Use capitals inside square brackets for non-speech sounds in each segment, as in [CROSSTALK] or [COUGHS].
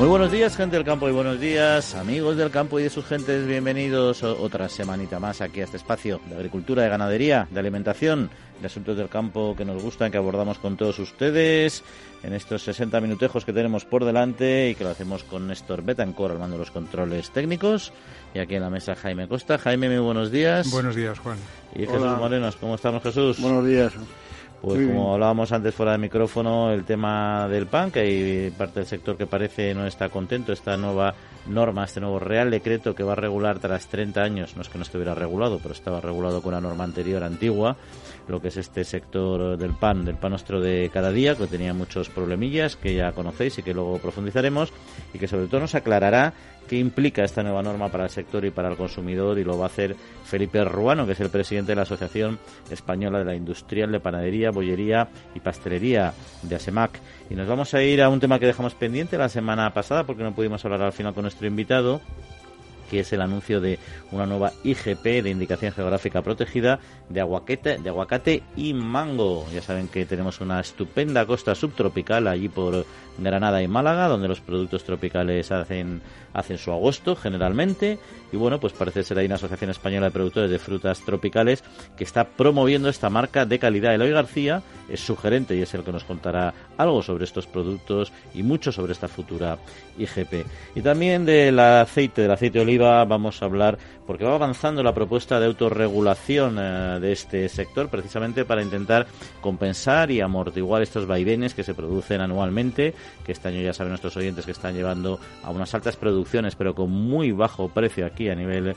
Muy buenos días, gente del campo, y buenos días, amigos del campo y de sus gentes. Bienvenidos otra semanita más aquí a este espacio de agricultura, de ganadería, de alimentación, de asuntos del campo que nos gustan, que abordamos con todos ustedes en estos 60 minutejos que tenemos por delante y que lo hacemos con Néstor Betancor al mando de los controles técnicos. Y aquí en la mesa Jaime Costa. Jaime, muy buenos días. Buenos días, Juan. Y Jesús Morenos, ¿cómo estamos, Jesús? Buenos días. Pues como hablábamos antes fuera de micrófono, el tema del pan, que hay parte del sector que parece no está contento, esta nueva norma, este nuevo Real Decreto que va a regular tras 30 años, no es que no estuviera regulado, pero estaba regulado con una norma anterior antigua, lo que es este sector del pan, del pan nuestro de cada día, que tenía muchos problemillas que ya conocéis y que luego profundizaremos, y que sobre todo nos aclarará qué implica esta nueva norma para el sector y para el consumidor y lo va a hacer Felipe Ruano, que es el presidente de la Asociación Española de la Industrial de Panadería, Bollería y Pastelería de ASEMAC. Y nos vamos a ir a un tema que dejamos pendiente la semana pasada porque no pudimos hablar al final con nuestro invitado que es el anuncio de una nueva IGP de indicación geográfica protegida de aguacate, de aguacate y mango. Ya saben que tenemos una estupenda costa subtropical allí por Granada y Málaga, donde los productos tropicales hacen, hacen su agosto generalmente. Y bueno, pues parece ser ahí una Asociación Española de Productores de Frutas Tropicales que está promoviendo esta marca de calidad. Eloy García es su gerente y es el que nos contará algo sobre estos productos y mucho sobre esta futura IGP. Y también del aceite, del aceite de oliva, vamos a hablar porque va avanzando la propuesta de autorregulación eh, de este sector precisamente para intentar compensar y amortiguar estos vaivenes que se producen anualmente, que este año ya saben nuestros oyentes que están llevando a unas altas producciones pero con muy bajo precio aquí a nivel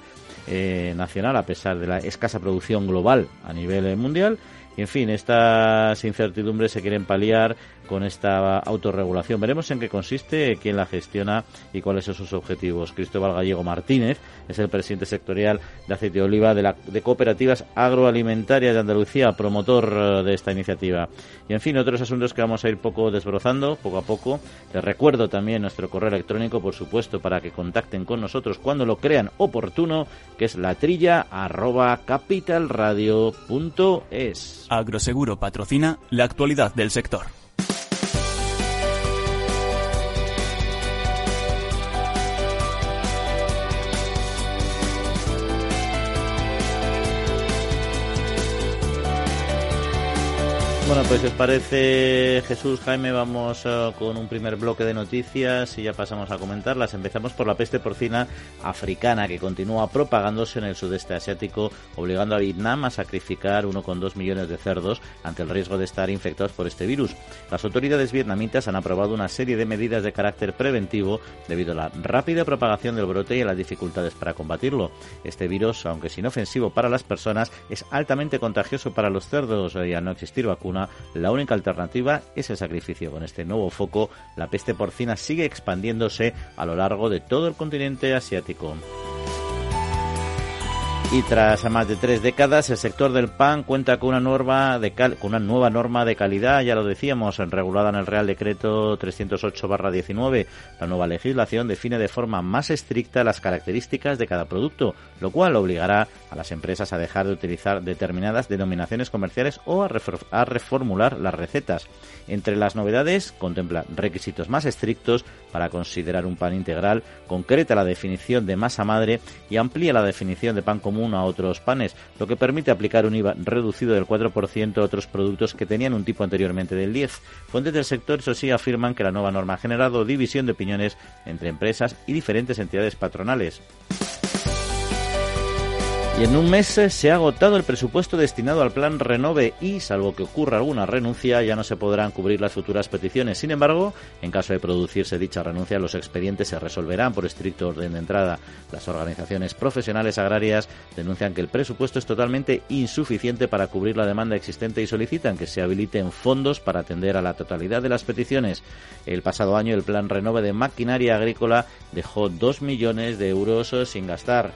eh, nacional a pesar de la escasa producción global a nivel eh, mundial. Y en fin, estas incertidumbres se quieren paliar con esta autorregulación. Veremos en qué consiste, quién la gestiona y cuáles son sus objetivos. Cristóbal Gallego Martínez es el presidente sectorial de aceite de oliva de, la, de Cooperativas Agroalimentarias de Andalucía, promotor eh, de esta iniciativa. Y en fin, otros asuntos que vamos a ir poco desbrozando, poco a poco. Les recuerdo también nuestro correo electrónico, por supuesto, para que contacten con nosotros cuando lo crean oportuno, que es latrilla arroba capitalradio.es. Agroseguro patrocina la actualidad del sector. Bueno, pues si os parece, Jesús, Jaime, vamos uh, con un primer bloque de noticias y ya pasamos a comentarlas. Empezamos por la peste porcina africana que continúa propagándose en el sudeste asiático, obligando a Vietnam a sacrificar 1,2 millones de cerdos ante el riesgo de estar infectados por este virus. Las autoridades vietnamitas han aprobado una serie de medidas de carácter preventivo debido a la rápida propagación del brote y a las dificultades para combatirlo. Este virus, aunque es inofensivo para las personas, es altamente contagioso para los cerdos y al no existir vacuna la única alternativa es el sacrificio. Con este nuevo foco, la peste porcina sigue expandiéndose a lo largo de todo el continente asiático. Y tras más de tres décadas, el sector del pan cuenta con una, norma de con una nueva norma de calidad, ya lo decíamos, regulada en el Real Decreto 308-19. La nueva legislación define de forma más estricta las características de cada producto, lo cual obligará a las empresas a dejar de utilizar determinadas denominaciones comerciales o a, a reformular las recetas. Entre las novedades, contempla requisitos más estrictos para considerar un pan integral, concreta la definición de masa madre y amplía la definición de pan común a otros panes, lo que permite aplicar un IVA reducido del 4% a otros productos que tenían un tipo anteriormente del 10%. Fuentes del sector, eso sí, afirman que la nueva norma ha generado división de opiniones entre empresas y diferentes entidades patronales. Y en un mes se ha agotado el presupuesto destinado al plan Renove y, salvo que ocurra alguna renuncia, ya no se podrán cubrir las futuras peticiones. Sin embargo, en caso de producirse dicha renuncia, los expedientes se resolverán por estricto orden de entrada. Las organizaciones profesionales agrarias denuncian que el presupuesto es totalmente insuficiente para cubrir la demanda existente y solicitan que se habiliten fondos para atender a la totalidad de las peticiones. El pasado año, el plan Renove de maquinaria agrícola dejó 2 millones de euros sin gastar.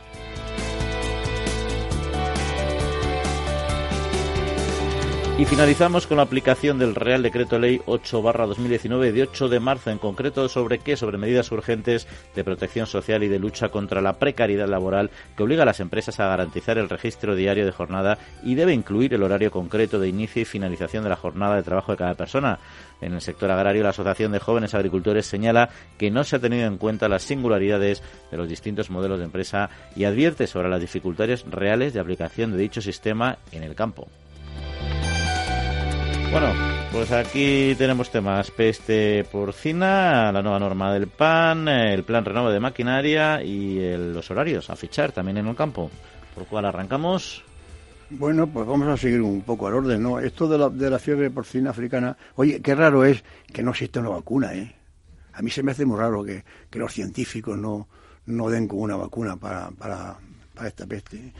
Y finalizamos con la aplicación del Real Decreto Ley 8 2019 de 8 de marzo, en concreto sobre qué, sobre medidas urgentes de protección social y de lucha contra la precariedad laboral que obliga a las empresas a garantizar el registro diario de jornada y debe incluir el horario concreto de inicio y finalización de la jornada de trabajo de cada persona. En el sector agrario, la Asociación de Jóvenes Agricultores señala que no se ha tenido en cuenta las singularidades de los distintos modelos de empresa y advierte sobre las dificultades reales de aplicación de dicho sistema en el campo. Bueno, pues aquí tenemos temas peste porcina, la nueva norma del PAN, el plan renove de maquinaria y los horarios a fichar también en el campo. ¿Por cuál arrancamos? Bueno, pues vamos a seguir un poco al orden, ¿no? Esto de la, de la fiebre porcina africana, oye, qué raro es que no exista una vacuna, ¿eh? A mí se me hace muy raro que, que los científicos no, no den con una vacuna para, para, para esta peste.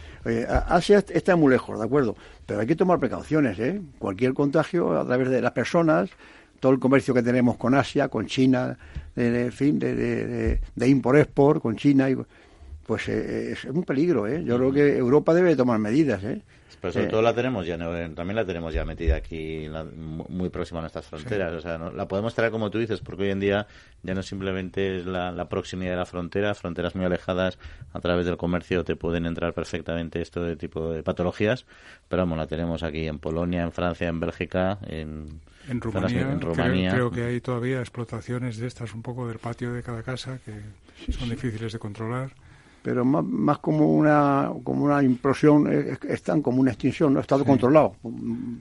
Asia está muy lejos, ¿de acuerdo? Pero hay que tomar precauciones, ¿eh? Cualquier contagio a través de las personas, todo el comercio que tenemos con Asia, con China, de, fin, de, de, de import-export, con China, pues eh, es un peligro, ¿eh? Yo creo que Europa debe tomar medidas, ¿eh? Pero sobre todo la tenemos ya, también la tenemos ya metida aquí muy próxima a nuestras fronteras. O sea, la podemos traer como tú dices, porque hoy en día ya no simplemente es la, proximidad de la frontera, fronteras muy alejadas a través del comercio te pueden entrar perfectamente esto de tipo de patologías, pero vamos, la tenemos aquí en Polonia, en Francia, en Bélgica, en, en Rumanía, Creo, que hay todavía explotaciones de estas un poco del patio de cada casa que son difíciles de controlar pero más, más como una como una implosión, están como una extinción, no ha estado controlado,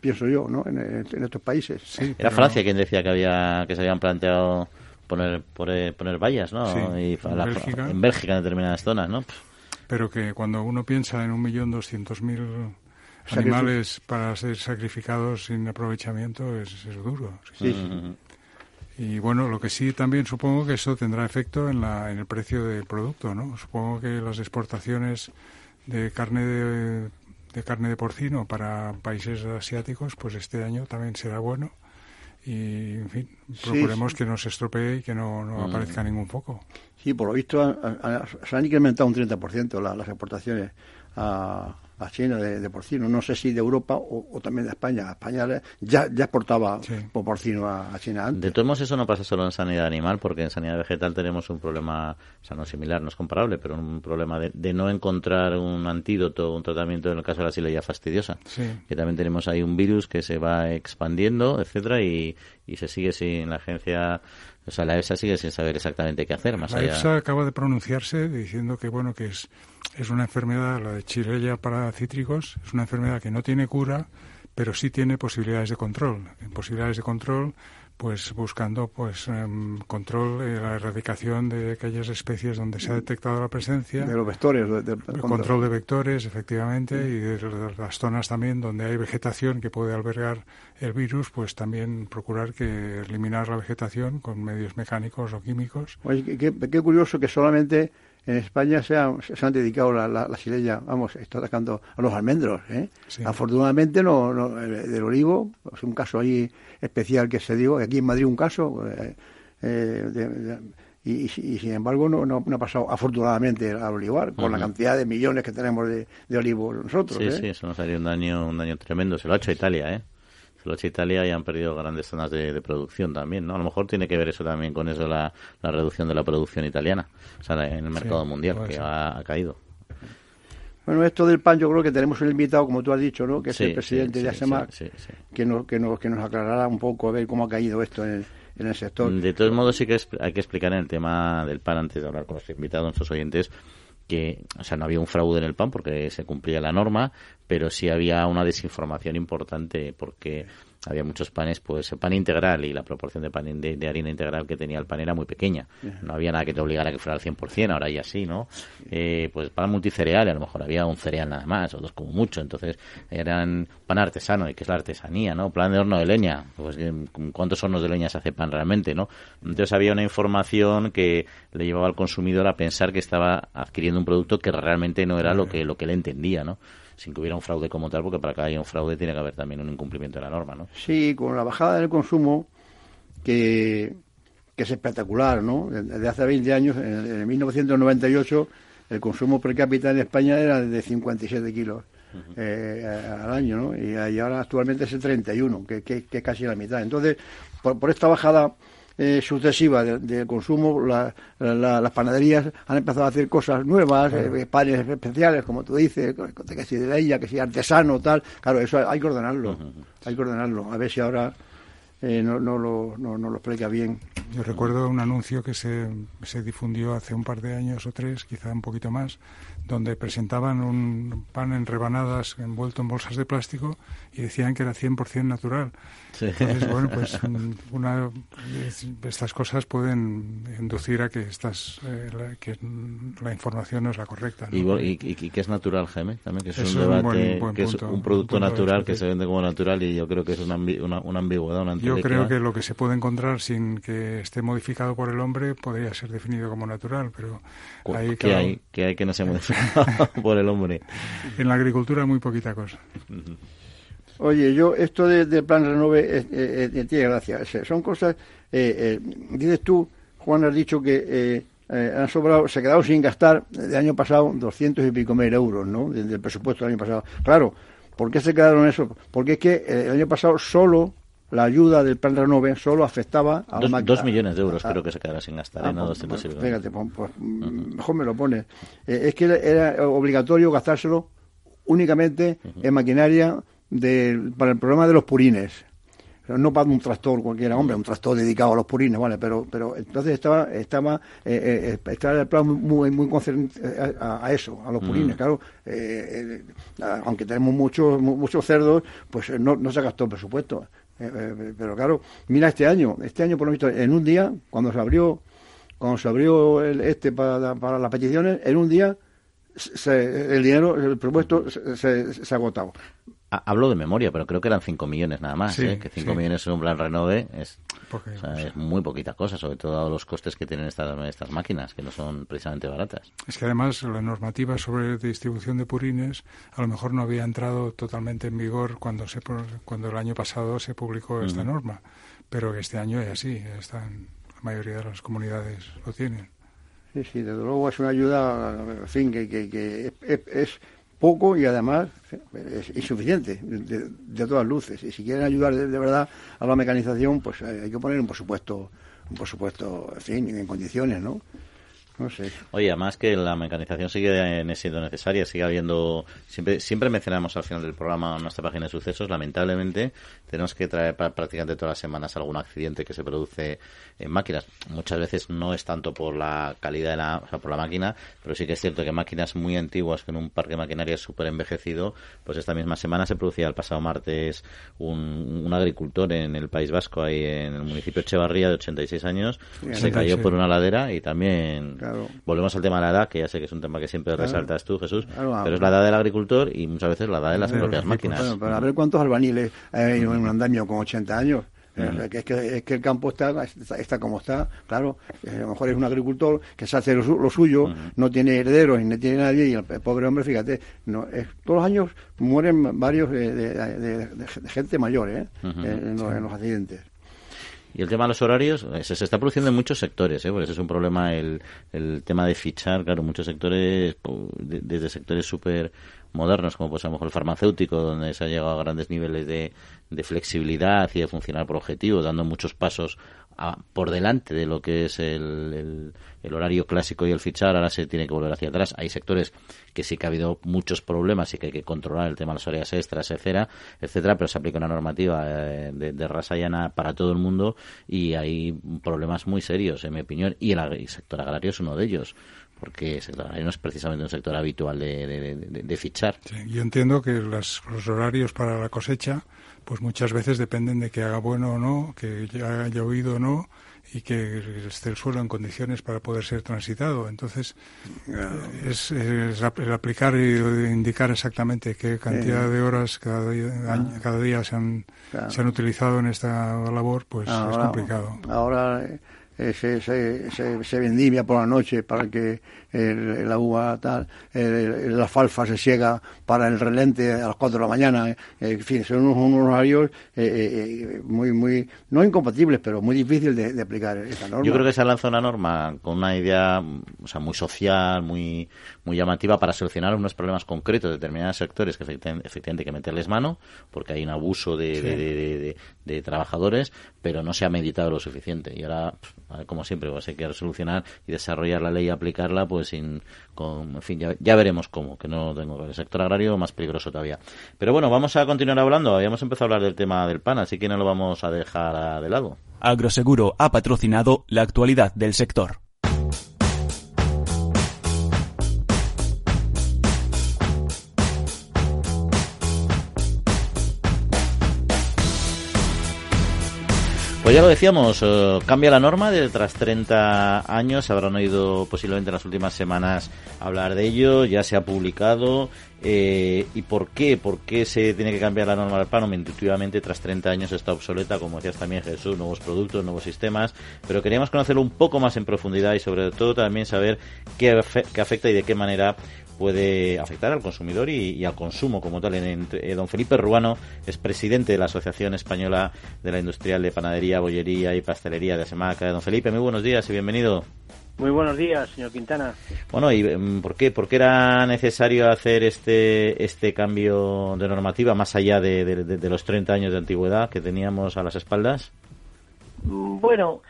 pienso yo, ¿no? En, estos países. Sí, Era Francia quien decía que había que se habían planteado poner poner, poner vallas, ¿no? y en, Bélgica. en Bélgica en determinadas zonas, ¿no? Pero que cuando uno piensa en un millón doscientos mil animales para ser sacrificados sin aprovechamiento es, es duro. Sí. Y bueno, lo que sí también supongo que eso tendrá efecto en, la, en el precio del producto, ¿no? Supongo que las exportaciones de carne de, carne de porcino para países asiáticos, pues este año también será bueno. Y, en fin, procuremos que no se estropee y que no, no mm. aparezca ningún foco. Sí, por lo visto se han incrementado un 30% las exportaciones a, a China de, porcino. No sé si de Europa o, también de España. España ya, ya exportaba porcino a, China antes. De todos modos, eso no pasa solo en sanidad animal, porque en sanidad vegetal tenemos un problema, o sea, no similar, no es comparable, pero un problema de, no encontrar un antídoto, un tratamiento en el caso de la sileya fastidiosa. Que también tenemos ahí un virus que se va expandiendo, etcétera, y, y se sigue sin la agencia o sea, la EFSA sigue sin saber exactamente qué hacer más la allá. La EFSA acaba de pronunciarse diciendo que bueno que es es una enfermedad, la de Chirella para cítricos, es una enfermedad que no tiene cura, pero sí tiene posibilidades de control. Posibilidades de control pues buscando pues em, control y la erradicación de aquellas especies donde se ha detectado la presencia. De los vectores el control de vectores efectivamente y de las zonas también donde hay vegetación que puede albergar el virus pues también procurar que eliminar la vegetación con medios mecánicos o químicos. Oye, qué, qué curioso que solamente en España se, se han dedicado la, la, la, vamos, está atacando a los almendros. ¿eh? Afortunadamente, no, no, del olivo, es un caso ahí especial que se dio, aquí en Madrid un caso, eh, eh, y, sin embargo no, no, ha pasado afortunadamente al olivar, con la cantidad de millones que tenemos de, de olivo nosotros. Sí, sí, eso nos haría un daño, un daño tremendo. Se lo ha hecho Italia, ¿eh? Los Italia y han perdido grandes zonas de, producción también, ¿no? A lo mejor tiene que ver eso también con eso, la, reducción de la producción italiana, o sea, en el mercado mundial, que ha, caído. Bueno, esto del pan yo creo que tenemos un invitado, como tú has dicho, ¿no? Que es el presidente de ASEMAR, que, nos, que, nos, que nos aclarará un poco a ver cómo ha caído esto en el, sector. De todos modos, sí que hay que explicar en el tema del pan, antes de hablar con los invitados, nuestros oyentes, que, o sea, no había un fraude en el pan porque se cumplía la norma, pero sí había una desinformación importante porque había muchos panes, pues pan integral y la proporción de pan de, harina integral que tenía el pan era muy pequeña. No había nada que te obligara a que fuera al 100%, ahora ya sí, ¿no? Eh, pues pan multicereal, a lo mejor había un cereal nada más, o dos como mucho. Entonces eran pan artesano, y que es la artesanía, ¿no? Plan de horno de leña, pues ¿cuántos hornos de leña se hace pan realmente, no? Entonces había una información que le llevaba al consumidor a pensar que estaba adquiriendo un producto que realmente no era lo que, lo que él entendía, ¿no? Sin que hubiera un fraude como tal, porque para que haya un fraude tiene que haber también un incumplimiento de la norma, ¿no? Sí, con la bajada del consumo, que, que es espectacular, ¿no? Desde hace 20 años, en, 1998, el consumo per cápita en España era de 57 kilos eh, al año, ¿no? Y, ahora actualmente es el 31, que, que, que es casi la mitad. Entonces, por, por esta bajada eh, sucesiva del consumo, las panaderías han empezado a hacer cosas nuevas, eh, panes especiales, como tú dices, que si de ella, que si artesano, tal. Claro, eso hay que ordenarlo, hay que ordenarlo. A ver si ahora eh, no, no, lo, no, no, lo explica bien. Yo recuerdo un anuncio que se, se difundió hace un par de años o tres, quizá un poquito más, donde presentaban un pan en rebanadas envuelto en bolsas de plástico y decían que era 100% natural. Entonces, bueno, pues [LAUGHS] una, estas cosas pueden inducir a que, estas, eh, la, que la información no es la correcta. ¿Y, que es natural, Jaime? También que es un debate, que es un producto natural que se vende como natural y yo creo que es una, una, ambigüedad, una Yo creo que lo que se puede encontrar sin que esté modificado por el hombre podría ser definido como natural, pero hay, ¿Qué, hay, ¿Qué hay que no se modifica? [LAUGHS] [LAUGHS] por el hombre. En la agricultura muy poquita cosa. Oye, yo esto del de plan Renove eh, eh, eh, tiene gracia. Son cosas, dices tú, Juan, has dicho que han sobrado, se quedado sin gastar el año pasado doscientos y pico mil euros, ¿no? Del, presupuesto del año pasado. Claro, ¿por qué se quedaron eso? Porque es que el año pasado solo la ayuda del plan Renove solo afectaba a dos, dos millones de euros creo que se quedará sin gastar, ah, no pues, pues, Fíjate, pues, pues mejor me lo pone. es que era obligatorio gastárselo únicamente en maquinaria de, para el problema de los purines. No para un tractor cualquiera, hombre, un tractor dedicado a los purines, ¿vale? Pero, pero entonces estaba, estaba, eh, eh, estaba el plan muy, muy eh, a, eso, a los purines, claro. aunque tenemos muchos, muchos cerdos, pues no, no se gastó el presupuesto. Pero claro, mira este año, este año por lo visto, en un día, cuando se abrió, cuando se abrió el, este para, para las peticiones, en un día el dinero, el presupuesto se, se, ha agotado. Hablo de memoria, pero creo que eran 5 millones nada más. ¿eh? Que 5 millones en un plan renove es, es muy poquita cosa, sobre todo los costes que tienen estas, estas máquinas, que no son precisamente baratas. Es que además la normativa sobre distribución de purines a lo mejor no había entrado totalmente en vigor cuando, se, cuando el año pasado se publicó esta norma, pero este año es así, están, la mayoría de las comunidades lo tienen. Sí, sí, desde luego es una ayuda, en fin, que, que, es poco y además es insuficiente de, todas luces. Y si quieren ayudar de, verdad a la mecanización, pues hay que poner un presupuesto, un presupuesto, en fin, en condiciones, ¿no? No sé. Oye, además que la mecanización sigue siendo necesaria, sigue habiendo. Siempre, siempre mencionamos al final del programa nuestra página de sucesos. Lamentablemente, tenemos que traer prácticamente todas las semanas algún accidente que se produce en máquinas. Muchas veces no es tanto por la calidad de la, o sea, por la máquina, pero sí que es cierto que máquinas muy antiguas, que en un parque de maquinaria súper envejecido, pues esta misma semana se producía el pasado martes un, un agricultor en el País Vasco, ahí en el municipio de Echevarría, de 86 años, se cayó por una ladera y también Volvemos al tema de la edad, que ya sé que es un tema que siempre resaltas tú, Jesús, pero es la edad del agricultor y muchas veces la edad de las propias máquinas. pero a ver cuántos albaniles hay en un andamio con 80 años. Eh, es, que, es que el campo está, está, como está, claro, eh, a lo mejor es un agricultor que se hace lo, suyo, no tiene herederos y no tiene nadie, y el, pobre hombre, fíjate, no, todos los años mueren varios de, gente mayor ¿eh? en, los, accidentes. Y el tema de los horarios se, está produciendo en muchos sectores, ¿eh? porque ese es un problema el, el tema de fichar, claro, muchos sectores, desde sectores súper modernos, como pues a lo mejor el farmacéutico, donde se ha llegado a grandes niveles de, de flexibilidad y de funcionar por objetivos, dando muchos pasos por delante de lo que es el, el, horario clásico y el fichar, ahora se tiene que volver hacia atrás. Hay sectores que sí que ha habido muchos problemas y que hay que controlar el tema de las horas extras, etcétera, etcétera, pero se aplica una normativa eh, de, de raza llana para todo el mundo y hay problemas muy serios, en mi opinión, y el, sector agrario es uno de ellos porque el sector agrario no es precisamente un sector habitual de, de, fichar. yo entiendo que los horarios para la cosecha pues muchas veces dependen de que haga bueno o no, que haya llovido o no y que esté el suelo en condiciones para poder ser transitado. Entonces, es, el aplicar y indicar exactamente qué cantidad de horas cada día, ah. cada día se, han, se han utilizado en esta labor, pues es complicado. Ahora, eh, se, se, se, vendimia por la noche para que el, la uva tal, el, la falfa se ciega para el relente a las 4 de la mañana, eh, en fin, son unos, unos horarios eh, muy, muy, no incompatibles, pero muy difícil de, de, aplicar esta norma. Yo creo que se ha lanzado una norma con una idea, o sea, muy social, muy, muy llamativa para solucionar unos problemas concretos de determinados sectores que efectivamente, hay que meterles mano, porque hay un abuso de, sí. de, de, de, trabajadores, pero no se ha meditado lo suficiente. Y ahora, como siempre, pues hay que solucionar y desarrollar la ley y aplicarla, pues sin, con, en fin, ya, ya veremos cómo, que no tengo el sector agrario más peligroso todavía. Pero bueno, vamos a continuar hablando. Habíamos empezado a hablar del tema del pan, así que no lo vamos a dejar de lado. Agroseguro ha patrocinado la actualidad del sector. Pues ya lo decíamos, eh, cambia la norma de tras 30 años, habrán oído posiblemente en las últimas semanas hablar de ello, ya se ha publicado. Eh, ¿Y por qué? ¿Por qué se tiene que cambiar la norma del PAN? Intuitivamente, tras 30 años está obsoleta, como decías también Jesús, nuevos productos, nuevos sistemas, pero queríamos conocerlo un poco más en profundidad y sobre todo también saber qué, qué afecta y de qué manera puede afectar al consumidor y, y al consumo como tal. En, en, eh, don Felipe Ruano es presidente de la Asociación Española de la Industrial de Panadería, Bollería y Pastelería de Asemaca. Don Felipe, muy buenos días y bienvenido. Muy buenos días, señor Quintana. Bueno, ¿y mm, por qué, por qué era necesario hacer este, este cambio de normativa más allá de, de, de los 30 años de antigüedad que teníamos a las espaldas? Bueno,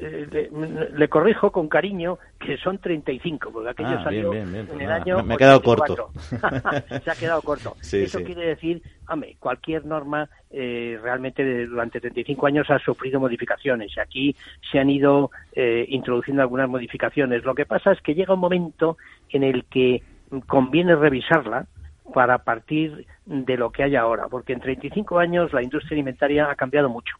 le, le, corrijo con cariño que son 35, porque aquello ah, salió bien, bien, bien. en el Ah, año. me- he quedado 84. corto. [LAUGHS] Se ha quedado corto. [LAUGHS] Sí, Eso sí. quiere decir, hombre, cualquier norma eh, realmente durante 35 años ha sufrido modificaciones. y Aquí se han ido eh, introduciendo algunas modificaciones. Lo que pasa es que llega un momento en el que conviene revisarla para partir de lo que hay ahora, porque en 35 años la industria alimentaria ha cambiado mucho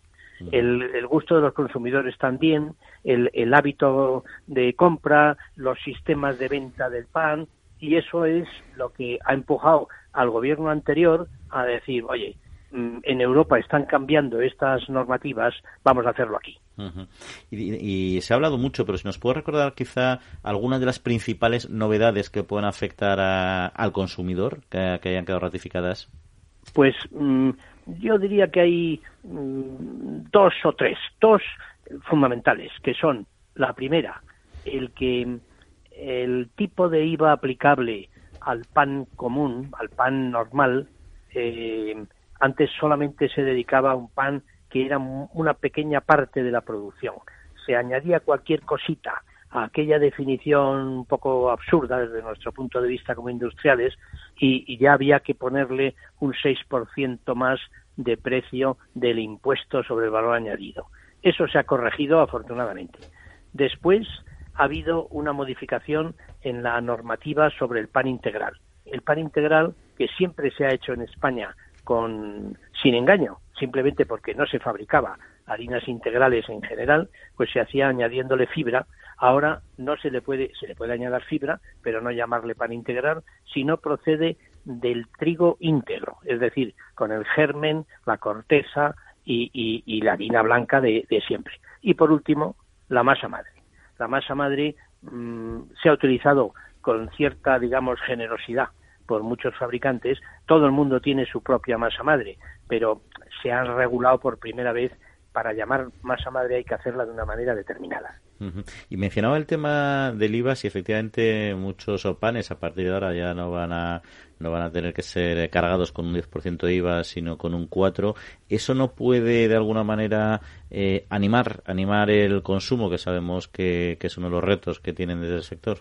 el, el, gusto de los consumidores también, el, el, hábito de compra, los sistemas de venta del pan, y eso es lo que ha empujado al gobierno anterior a decir, oye, mm, en Europa están cambiando estas normativas, vamos a hacerlo aquí. Uh -huh. y, y, se ha hablado mucho, pero si nos puede recordar quizá algunas de las principales novedades que pueden afectar a, al consumidor que, que hayan quedado ratificadas. Pues mmm, yo diría que hay mmm, dos o tres, dos fundamentales, que son la primera, el que el tipo de IVA aplicable al pan común, al pan normal, eh, antes solamente se dedicaba a un pan que era una pequeña parte de la producción. Se añadía cualquier cosita aquella definición un poco absurda desde nuestro punto de vista como industriales y, y ya había que ponerle un 6% más de precio del impuesto sobre el valor añadido. Eso se ha corregido afortunadamente. Después ha habido una modificación en la normativa sobre el pan integral. El pan integral que siempre se ha hecho en España con sin engaño, simplemente porque no se fabricaba harinas integrales en general, pues se hacía añadiéndole fibra. Ahora no se le puede se le puede añadir fibra, pero no llamarle pan integral, sino procede del trigo íntegro, es decir, con el germen, la corteza y, la harina blanca de, siempre. Y por último, la masa madre. La masa madre mmm, se ha utilizado con cierta, digamos, generosidad por muchos fabricantes. Todo el mundo tiene su propia masa madre, pero se han regulado por primera vez para llamar masa madre hay que hacerla de una manera determinada. Uh -huh. Y mencionaba el tema del IVA, si efectivamente muchos panes a partir de ahora ya no van a no van a tener que ser cargados con un 10% de IVA, sino con un 4. ¿Eso no puede de alguna manera eh, animar animar el consumo, que sabemos que, que es uno de los retos que tienen desde el sector?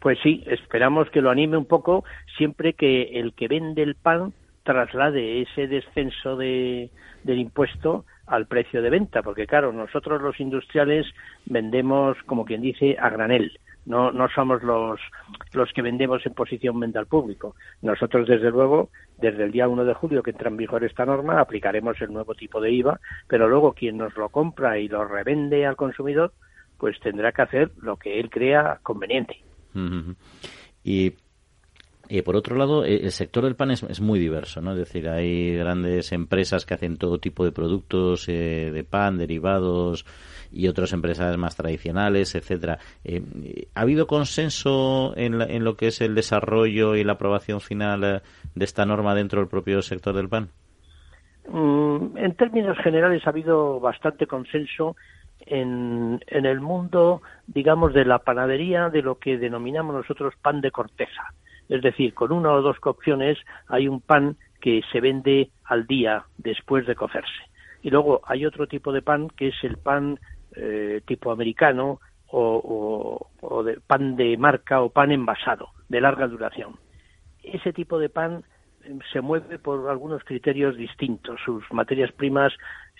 Pues sí, esperamos que lo anime un poco siempre que el que vende el pan traslade ese descenso de, del impuesto al precio de venta, porque claro, nosotros los industriales vendemos, como quien dice, a granel. No, no somos los, los que vendemos en posición venta al público. Nosotros, desde luego, desde el día 1 de julio que entra en vigor esta norma, aplicaremos el nuevo tipo de IVA, pero luego quien nos lo compra y lo revende al consumidor, pues tendrá que hacer lo que él crea conveniente. Y Y por otro lado, eh, el sector del pan es, muy diverso, ¿no? Es decir, hay grandes empresas que hacen todo tipo de productos eh, de pan, derivados y otras empresas más tradicionales, etcétera. Eh, ¿Ha habido consenso en, en, lo que es el desarrollo y la aprobación final de esta norma dentro del propio sector del pan? Mm, en términos generales ha habido bastante consenso en, en el mundo, digamos, de la panadería, de lo que denominamos nosotros pan de corteza es decir, con una o dos cocciones hay un pan que se vende al día después de cocerse. Y luego hay otro tipo de pan que es el pan eh, tipo americano o, de pan de marca o pan envasado de larga duración. Ese tipo de pan eh, se mueve por algunos criterios distintos. Sus materias primas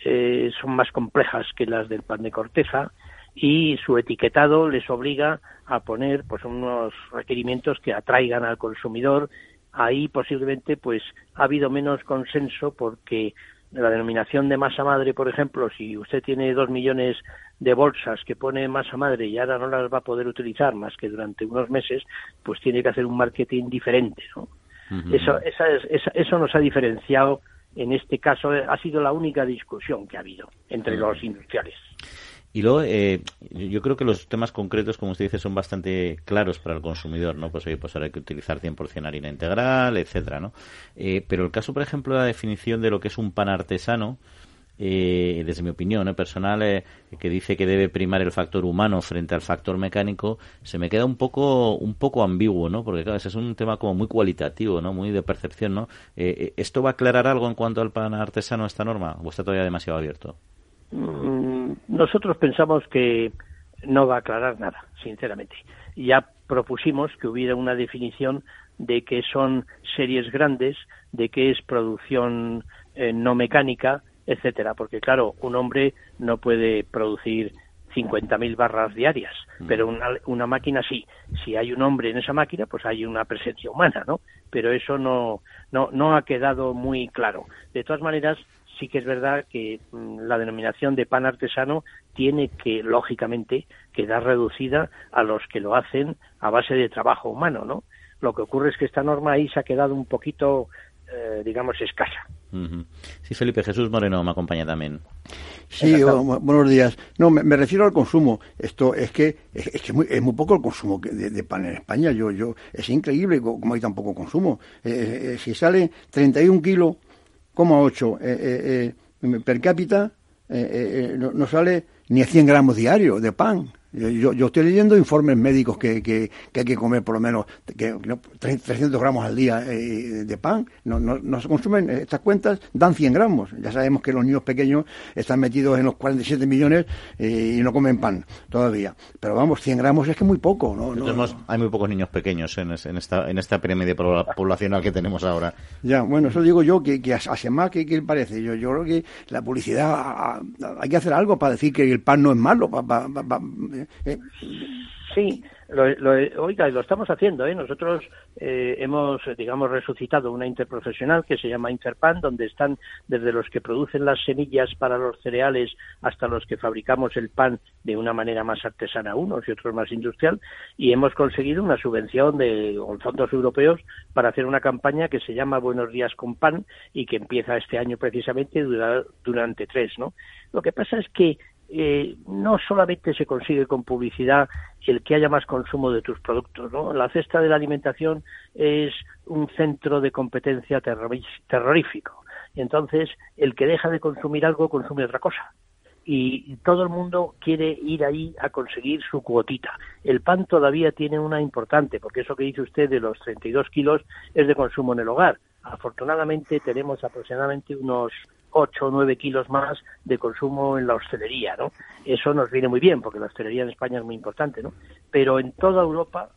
eh, son más complejas que las del pan de corteza y su etiquetado les obliga a poner pues unos requerimientos que atraigan al consumidor ahí posiblemente pues ha habido menos consenso porque la denominación de masa madre, por ejemplo, si usted tiene dos millones de bolsas que pone masa madre y ahora no las va a poder utilizar más que durante unos meses, pues tiene que hacer un marketing diferente, ¿no? eso, eso nos ha diferenciado en este caso, ha sido la única discusión que ha habido entre los industriales. Y luego, eh, yo creo que los temas concretos, como usted dice, son bastante claros para el consumidor, ¿no? Pues, oye, pues ahora hay que utilizar 100% harina integral, etcétera, ¿no? Eh, pero el caso, por ejemplo, de la definición de lo que es un pan artesano, eh, desde mi opinión personal, que dice que debe primar el factor humano frente al factor mecánico, se me queda un poco un poco ambiguo, ¿no? Porque claro, ese es un tema como muy cualitativo, ¿no? Muy de percepción, ¿no? ¿Esto va a aclarar algo en cuanto al pan artesano esta norma o está todavía demasiado abierto? Mm, nosotros pensamos que no va a aclarar nada, sinceramente. Ya propusimos que hubiera una definición de que son series grandes, de que es producción eh, no mecánica, etcétera, porque claro, un hombre no puede producir 50.000 barras diarias, mm. pero una, una, máquina sí. Si hay un hombre en esa máquina, pues hay una presencia humana, ¿no? Pero eso no, no, no ha quedado muy claro. De todas maneras, sí que es verdad que mm, la denominación de pan artesano tiene que, lógicamente, quedar reducida a los que lo hacen a base de trabajo humano, ¿no? Lo que ocurre es que esta norma ahí se ha quedado un poquito, eh, digamos, escasa. Sí, Felipe Jesús Moreno me acompaña también. Sí, buenos días. No, me, refiero al consumo. Esto es que es, que muy, es muy poco el consumo de, pan en España. Yo, yo, es increíble como hay tan poco consumo. Eh, eh, si sale 31 kilos 8 eh, eh, per cápita, eh, no, no, sale ni a 100 gramos diarios de pan. Yo, yo estoy leyendo informes médicos que, que, hay que comer por lo menos que, 300 gramos al día eh, de pan. No, no, no, se consumen, estas cuentas dan 100 gramos. Ya sabemos que los niños pequeños están metidos en los 47 millones eh, y no comen pan todavía. Pero vamos, 100 gramos es que muy poco. ¿no? hay muy pocos niños pequeños en, en esta en esta pirámide poblacional que tenemos ahora. Ya, bueno, eso digo yo, que, que hace más, que, que parece? Yo, yo creo que la publicidad, hay que hacer algo para decir que el pan no es malo. Para, Sí, lo, lo, oiga, lo estamos haciendo. ¿eh? Nosotros eh, hemos, digamos, resucitado una interprofesional que se llama Interpan, donde están desde los que producen las semillas para los cereales hasta los que fabricamos el pan de una manera más artesana unos y otros más industrial, y hemos conseguido una subvención de fondos europeos para hacer una campaña que se llama Buenos días con pan y que empieza este año precisamente durante tres, ¿no? Lo que pasa es que eh, no solamente se consigue con publicidad el que haya más consumo de tus productos. ¿no? La cesta de la alimentación es un centro de competencia terrorífico. Entonces, el que deja de consumir algo consume otra cosa. Y todo el mundo quiere ir ahí a conseguir su cuotita. El pan todavía tiene una importante, porque eso que dice usted de los 32 kilos es de consumo en el hogar. Afortunadamente tenemos aproximadamente unos 8 o 9 kilos más de consumo en la hostelería, ¿no? Eso nos viene muy bien, porque la hostelería en España es muy importante, ¿no? Pero en toda Europa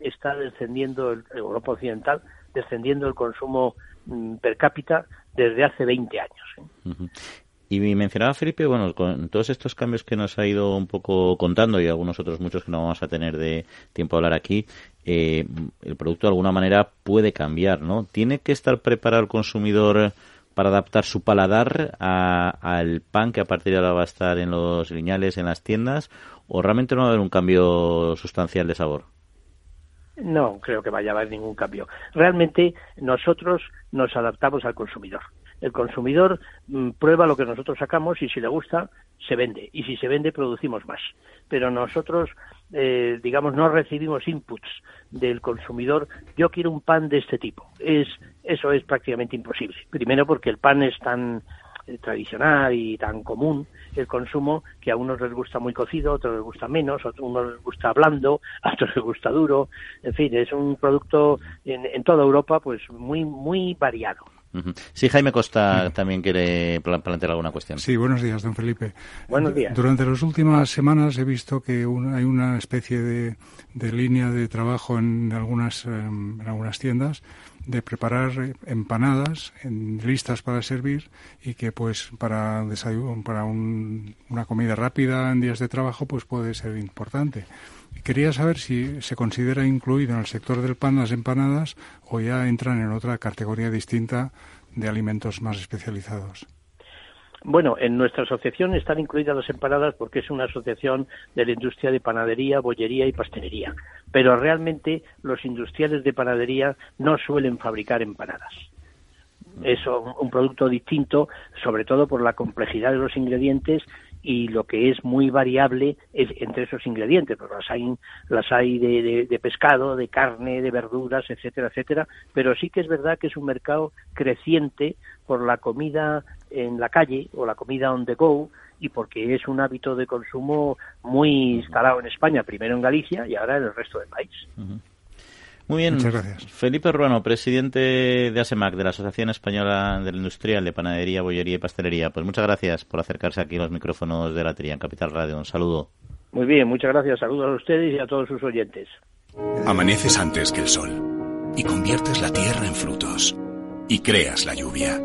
está descendiendo, el, Europa Occidental, descendiendo el consumo mm, per cápita desde hace 20 años. ¿eh? Y mencionaba Felipe, bueno, con todos estos cambios que nos ha ido un poco contando y algunos otros muchos que no vamos a tener de tiempo a hablar aquí, eh, el producto de alguna manera puede cambiar, ¿no? ¿Tiene que estar preparado el consumidor para adaptar su paladar al pan que a partir de ahora va a estar en los lineales, en las tiendas, o realmente no va a haber un cambio sustancial de sabor? No creo que vaya a haber ningún cambio. Realmente nosotros nos adaptamos al consumidor. El consumidor mm, prueba lo que nosotros sacamos y si le gusta, se vende. Y si se vende, producimos más. Pero nosotros, eh, digamos, no recibimos inputs del consumidor. Yo quiero un pan de este tipo. Es, eso es prácticamente imposible. Primero porque el pan es tan eh, tradicional y tan común el consumo que a unos les gusta muy cocido, a otros les gusta menos, a unos les gusta blando, a [LAUGHS] otros les gusta duro. En fin, es un producto en, en toda Europa pues muy muy variado. Sí, Jaime Costa también quiere plantear alguna cuestión. Sí, buenos días, don Felipe. Buenos días. Durante las últimas semanas he visto que hay una especie de, línea de trabajo en algunas, em, en algunas tiendas de preparar empanadas en, listas para servir y que pues para desayuno, para una comida rápida en días de trabajo pues puede ser importante. Quería saber si se considera incluido en el sector del pan las empanadas o ya entran en otra categoría distinta de alimentos más especializados. Bueno, en nuestra asociación están incluidas las empanadas porque es una asociación de la industria de panadería, bollería y pastelería. Pero realmente los industriales de panadería no suelen fabricar empanadas. Es un producto distinto, sobre todo por la complejidad de los ingredientes y lo que es muy variable es entre esos ingredientes, pues las hay, las hay de, de, pescado, de carne, de verduras, etcétera, etcétera, pero sí que es verdad que es un mercado creciente por la comida en la calle o la comida on the go y porque es un hábito de consumo muy instalado en España, primero en Galicia y ahora en el resto del país. Muy bien. Muchas gracias. Felipe Ruano, presidente de ASEMAC, de la Asociación Española del Industrial de Panadería, Bollería y Pastelería. Pues muchas gracias por acercarse aquí a los micrófonos de la Tría en Capital Radio. Un saludo. Muy bien, muchas gracias. Saludos a ustedes y a todos sus oyentes. Amaneces antes que el sol y conviertes la tierra en frutos y creas la lluvia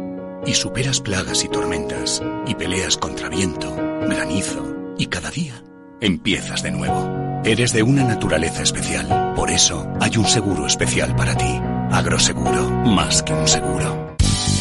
y superas plagas y tormentas y peleas contra viento, granizo y cada día empiezas de nuevo. Eres de una naturaleza especial. Por eso hay un seguro especial para ti. Agroseguro, más que un seguro.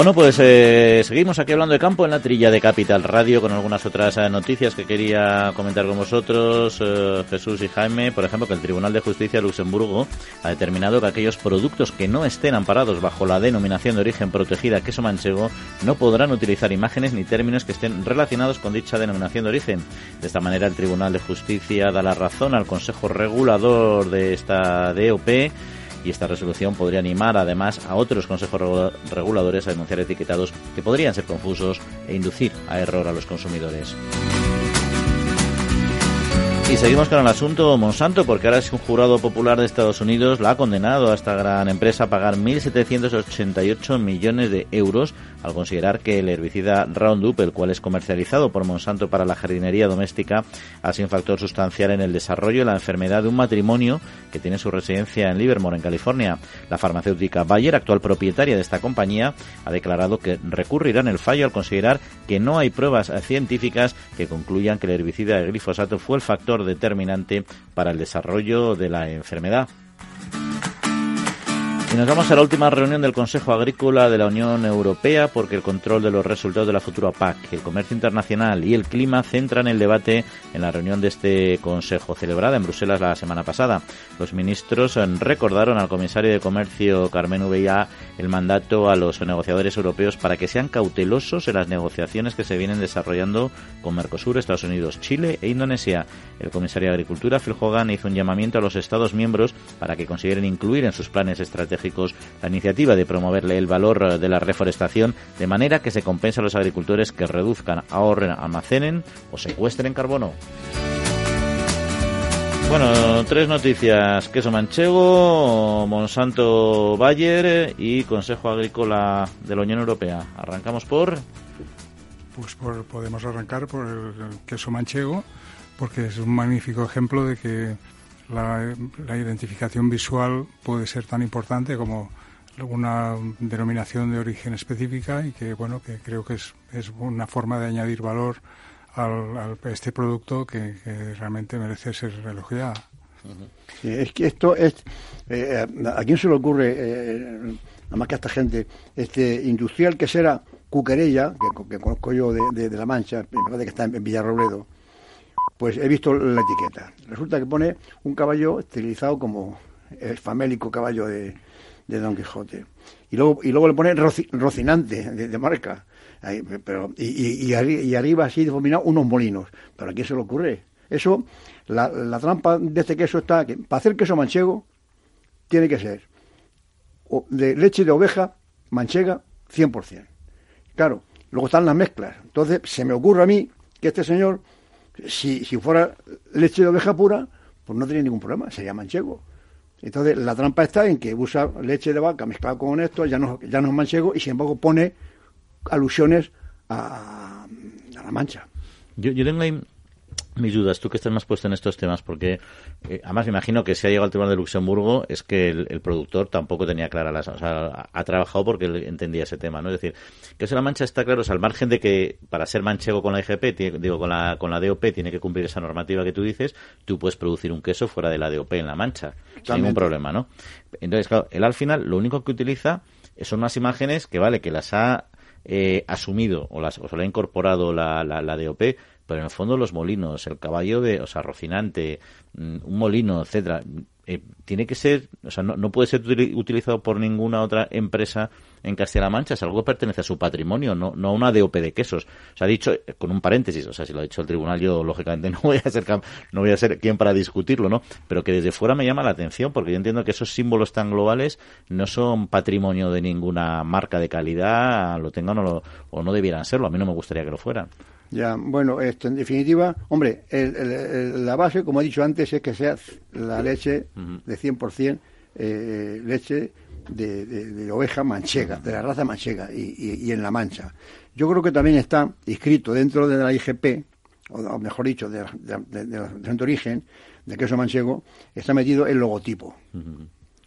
Bueno, pues eh, seguimos aquí hablando de campo en la trilla de Capital Radio con algunas otras eh, noticias que quería comentar con vosotros, eh, Jesús y Jaime. Por ejemplo, que el Tribunal de Justicia de Luxemburgo ha determinado que aquellos productos que no estén amparados bajo la denominación de origen protegida queso manchego no podrán utilizar imágenes ni términos que estén relacionados con dicha denominación de origen. De esta manera, el Tribunal de Justicia da la razón al Consejo Regulador de esta DOP y esta resolución podría animar además a otros consejos reguladores a denunciar etiquetados que podrían ser confusos e inducir a error a los consumidores. Y seguimos con el asunto Monsanto, porque ahora es un jurado popular de Estados Unidos la ha condenado a esta gran empresa a pagar 1.788 millones de euros al considerar que el herbicida Roundup, el cual es comercializado por Monsanto para la jardinería doméstica, ha sido un factor sustancial en el desarrollo de la enfermedad de un matrimonio que tiene su residencia en Livermore, en California. La farmacéutica Bayer, actual propietaria de esta compañía, ha declarado que recurrirá en el fallo al considerar que no hay pruebas científicas que concluyan que el herbicida de glifosato fue el factor determinante para el desarrollo de la enfermedad. Y nos vamos a la última reunión del Consejo Agrícola de la Unión Europea porque el control de los resultados de la futura PAC, el comercio internacional y el clima centran el debate en la reunión de este Consejo celebrada en Bruselas la semana pasada. Los ministros recordaron al comisario de Comercio Carmen Uvea el mandato a los negociadores europeos para que sean cautelosos en las negociaciones que se vienen desarrollando con Mercosur, Estados Unidos, Chile e Indonesia. El comisario de Agricultura, Phil Hogan, hizo un llamamiento a los Estados miembros para que consideren incluir en sus planes estratégicos la iniciativa de promoverle el valor de la reforestación de manera que se compense a los agricultores que reduzcan, ahorren, almacenen o secuestren carbono. Bueno, tres noticias. Queso manchego, Monsanto Bayer y Consejo Agrícola de la Unión Europea. Arrancamos por... Pues podemos arrancar por el queso manchego porque es un magnífico ejemplo de que la, identificación visual puede ser tan importante como una denominación de origen específica y que bueno que creo que es, es una forma de añadir valor al, a este producto que, realmente merece ser elogiada. es que esto es eh, a quién se le ocurre eh, más que a esta gente este industrial que será Cuquerella que, conozco yo de, de, la Mancha me parece que está en Villarrobledo pues he visto la etiqueta. Resulta que pone un caballo estilizado como el famélico caballo de, Don Quijote. Y luego, y luego le pone Rocinante, de, marca. pero, y, arriba así difuminado unos molinos. ¿Pero a quién se le ocurre? Eso, la, trampa de este queso está que para hacer queso manchego tiene que ser de leche de oveja manchega 100%. Claro, luego están las mezclas. Entonces, se me ocurre a mí que este señor si, si fuera leche de oveja pura, pues no tenía ningún problema, sería manchego. Entonces, la trampa está en que usa leche de vaca mezclada con esto, ya no, ya no es manchego, y sin embargo pone alusiones a, a la mancha. Yo, yo tengo mis dudas, tú que estás más puesto en estos temas, porque eh, además me imagino que si ha llegado al Tribunal de Luxemburgo es que el, productor tampoco tenía clara las. O sea, ha, trabajado porque él entendía ese tema, ¿no? Es decir, que eso la mancha está claro, o al margen de que para ser manchego con la IGP, digo, con la, con la DOP, tiene que cumplir esa normativa que tú dices, tú puedes producir un queso fuera de la DOP en la mancha, sin ningún problema, ¿no? Entonces, claro, él al final lo único que utiliza son unas imágenes que, vale, que las ha eh, asumido o, las, o se le ha incorporado la, la, la DOP, pero en el fondo los molinos, el caballo de, o sea, Rocinante, mm, un molino, etcétera, eh, tiene que ser, o sea, no, puede ser utilizado por ninguna otra empresa en Castilla-La Mancha, es algo que pertenece a su patrimonio, no, no a una DOP de quesos. O sea, dicho, eh, con un paréntesis, o sea, si lo ha dicho el tribunal, yo lógicamente [LAUGHS] no voy a ser, no voy a ser quien para discutirlo, ¿no? Pero que desde fuera me llama la atención, porque yo entiendo que esos símbolos tan globales no son patrimonio de ninguna marca de calidad, lo tengan o, o no debieran serlo, a mí no me gustaría que lo fueran. Ya, bueno, esto en definitiva, hombre, la base, como he dicho antes, es que sea la leche de 100% eh, leche de, oveja manchega, de la raza manchega y, en la mancha. Yo creo que también está inscrito dentro de la IGP, o, mejor dicho, de, de, origen, de queso manchego, está metido el logotipo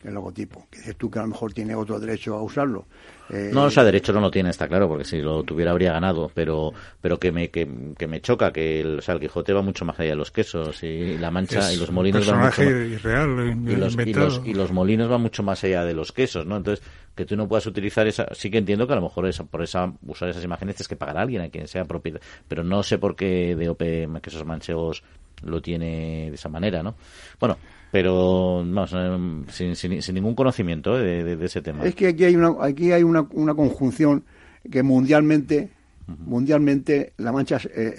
el logotipo. Que dices tú que a lo mejor tiene otro derecho a usarlo. Eh, no, o sea, derecho no lo tiene, está claro, porque si lo tuviera habría ganado, pero pero que me que, me choca que el, o sea, el Quijote va mucho más allá de los quesos y la mancha y los molinos van mucho irreal, y los, y los, y los molinos van mucho más allá de los quesos, ¿no? Entonces, que tú no puedas utilizar esa, sí que entiendo que a lo mejor esa, por esa usar esas imágenes tienes que pagar a alguien, a quien sea propiedad, pero no sé por qué DOP Quesos Manchegos lo tiene de esa manera, ¿no? Bueno, pero no, sin, sin, ningún conocimiento ¿eh? de, ese tema. Es que aquí hay una, aquí hay una, una conjunción que mundialmente mundialmente la mancha eh,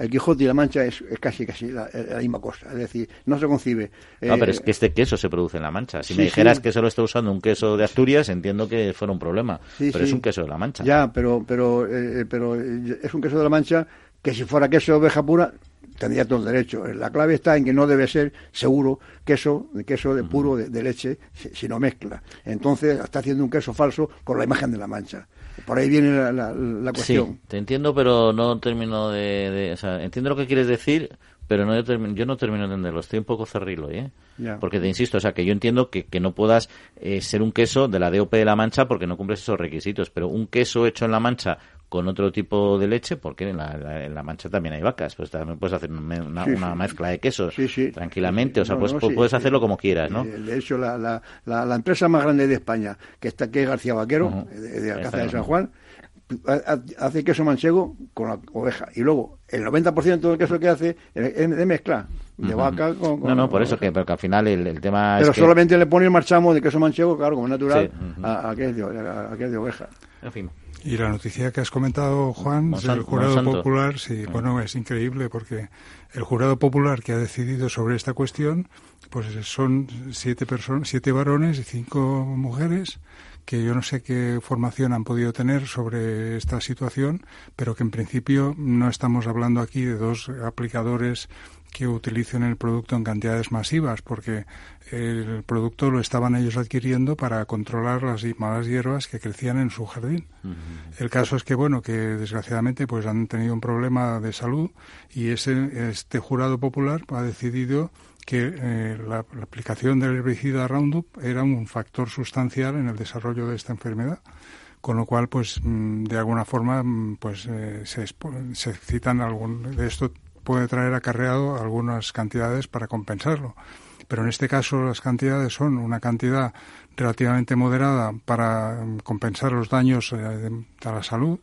el Quijote y la mancha es, casi casi la, misma cosa. Es decir no se concibe no pero es que este queso se produce en la mancha. Si me dijeras que solo está usando un queso de Asturias entiendo que fuera un problema. Pero es un queso de la mancha. Ya pero pero eh, pero es un queso de la mancha que si fuera queso de oveja pura tendría todo el derecho. La clave está en que no debe ser seguro queso, queso de puro de, leche, si, no mezcla. Entonces está haciendo un queso falso con la imagen de la mancha. Por ahí viene la, cuestión. Sí, te entiendo, pero no termino de, o sea, entiendo lo que quieres decir, pero no yo, no termino de entenderlo. Estoy un poco cerrilo, ¿eh? Porque te insisto, o sea, que yo entiendo que, que no puedas eh, ser un queso de la DOP de la Mancha porque no cumples esos requisitos, pero un queso hecho en la Mancha con otro tipo de leche, porque en la, en la Mancha también hay vacas, pues también puedes hacer una, mezcla de quesos tranquilamente, o sea, pues, puedes hacerlo como quieras, ¿no? De hecho, la, la, la, empresa más grande de España, que está que es García Vaquero, de, de Alcázar de San Juan, hace queso manchego con la oveja. Y luego el 90% del queso que hace es de mezcla de vaca con, no no por eso que, pero al final el, tema pero solamente le pone el marchamo de queso manchego claro como natural a, que es de, oveja. En fin y la noticia que has comentado Juan del jurado popular sí bueno es increíble porque el jurado popular que ha decidido sobre esta cuestión pues son siete personas siete varones y cinco mujeres que yo no sé qué formación han podido tener sobre esta situación, pero que en principio no estamos hablando aquí de dos aplicadores que utilicen el producto en cantidades masivas, porque el producto lo estaban ellos adquiriendo para controlar las malas hierbas que crecían en su jardín. El caso es que, bueno, que desgraciadamente pues han tenido un problema de salud y ese, este jurado popular ha decidido que eh, la, aplicación del herbicida Roundup era un factor sustancial en el desarrollo de esta enfermedad con lo cual pues mm, de alguna forma mm, pues eh, se, se citan algún de esto puede traer acarreado algunas cantidades para compensarlo. Pero en este caso las cantidades son una cantidad relativamente moderada para mm, compensar los daños eh, a la salud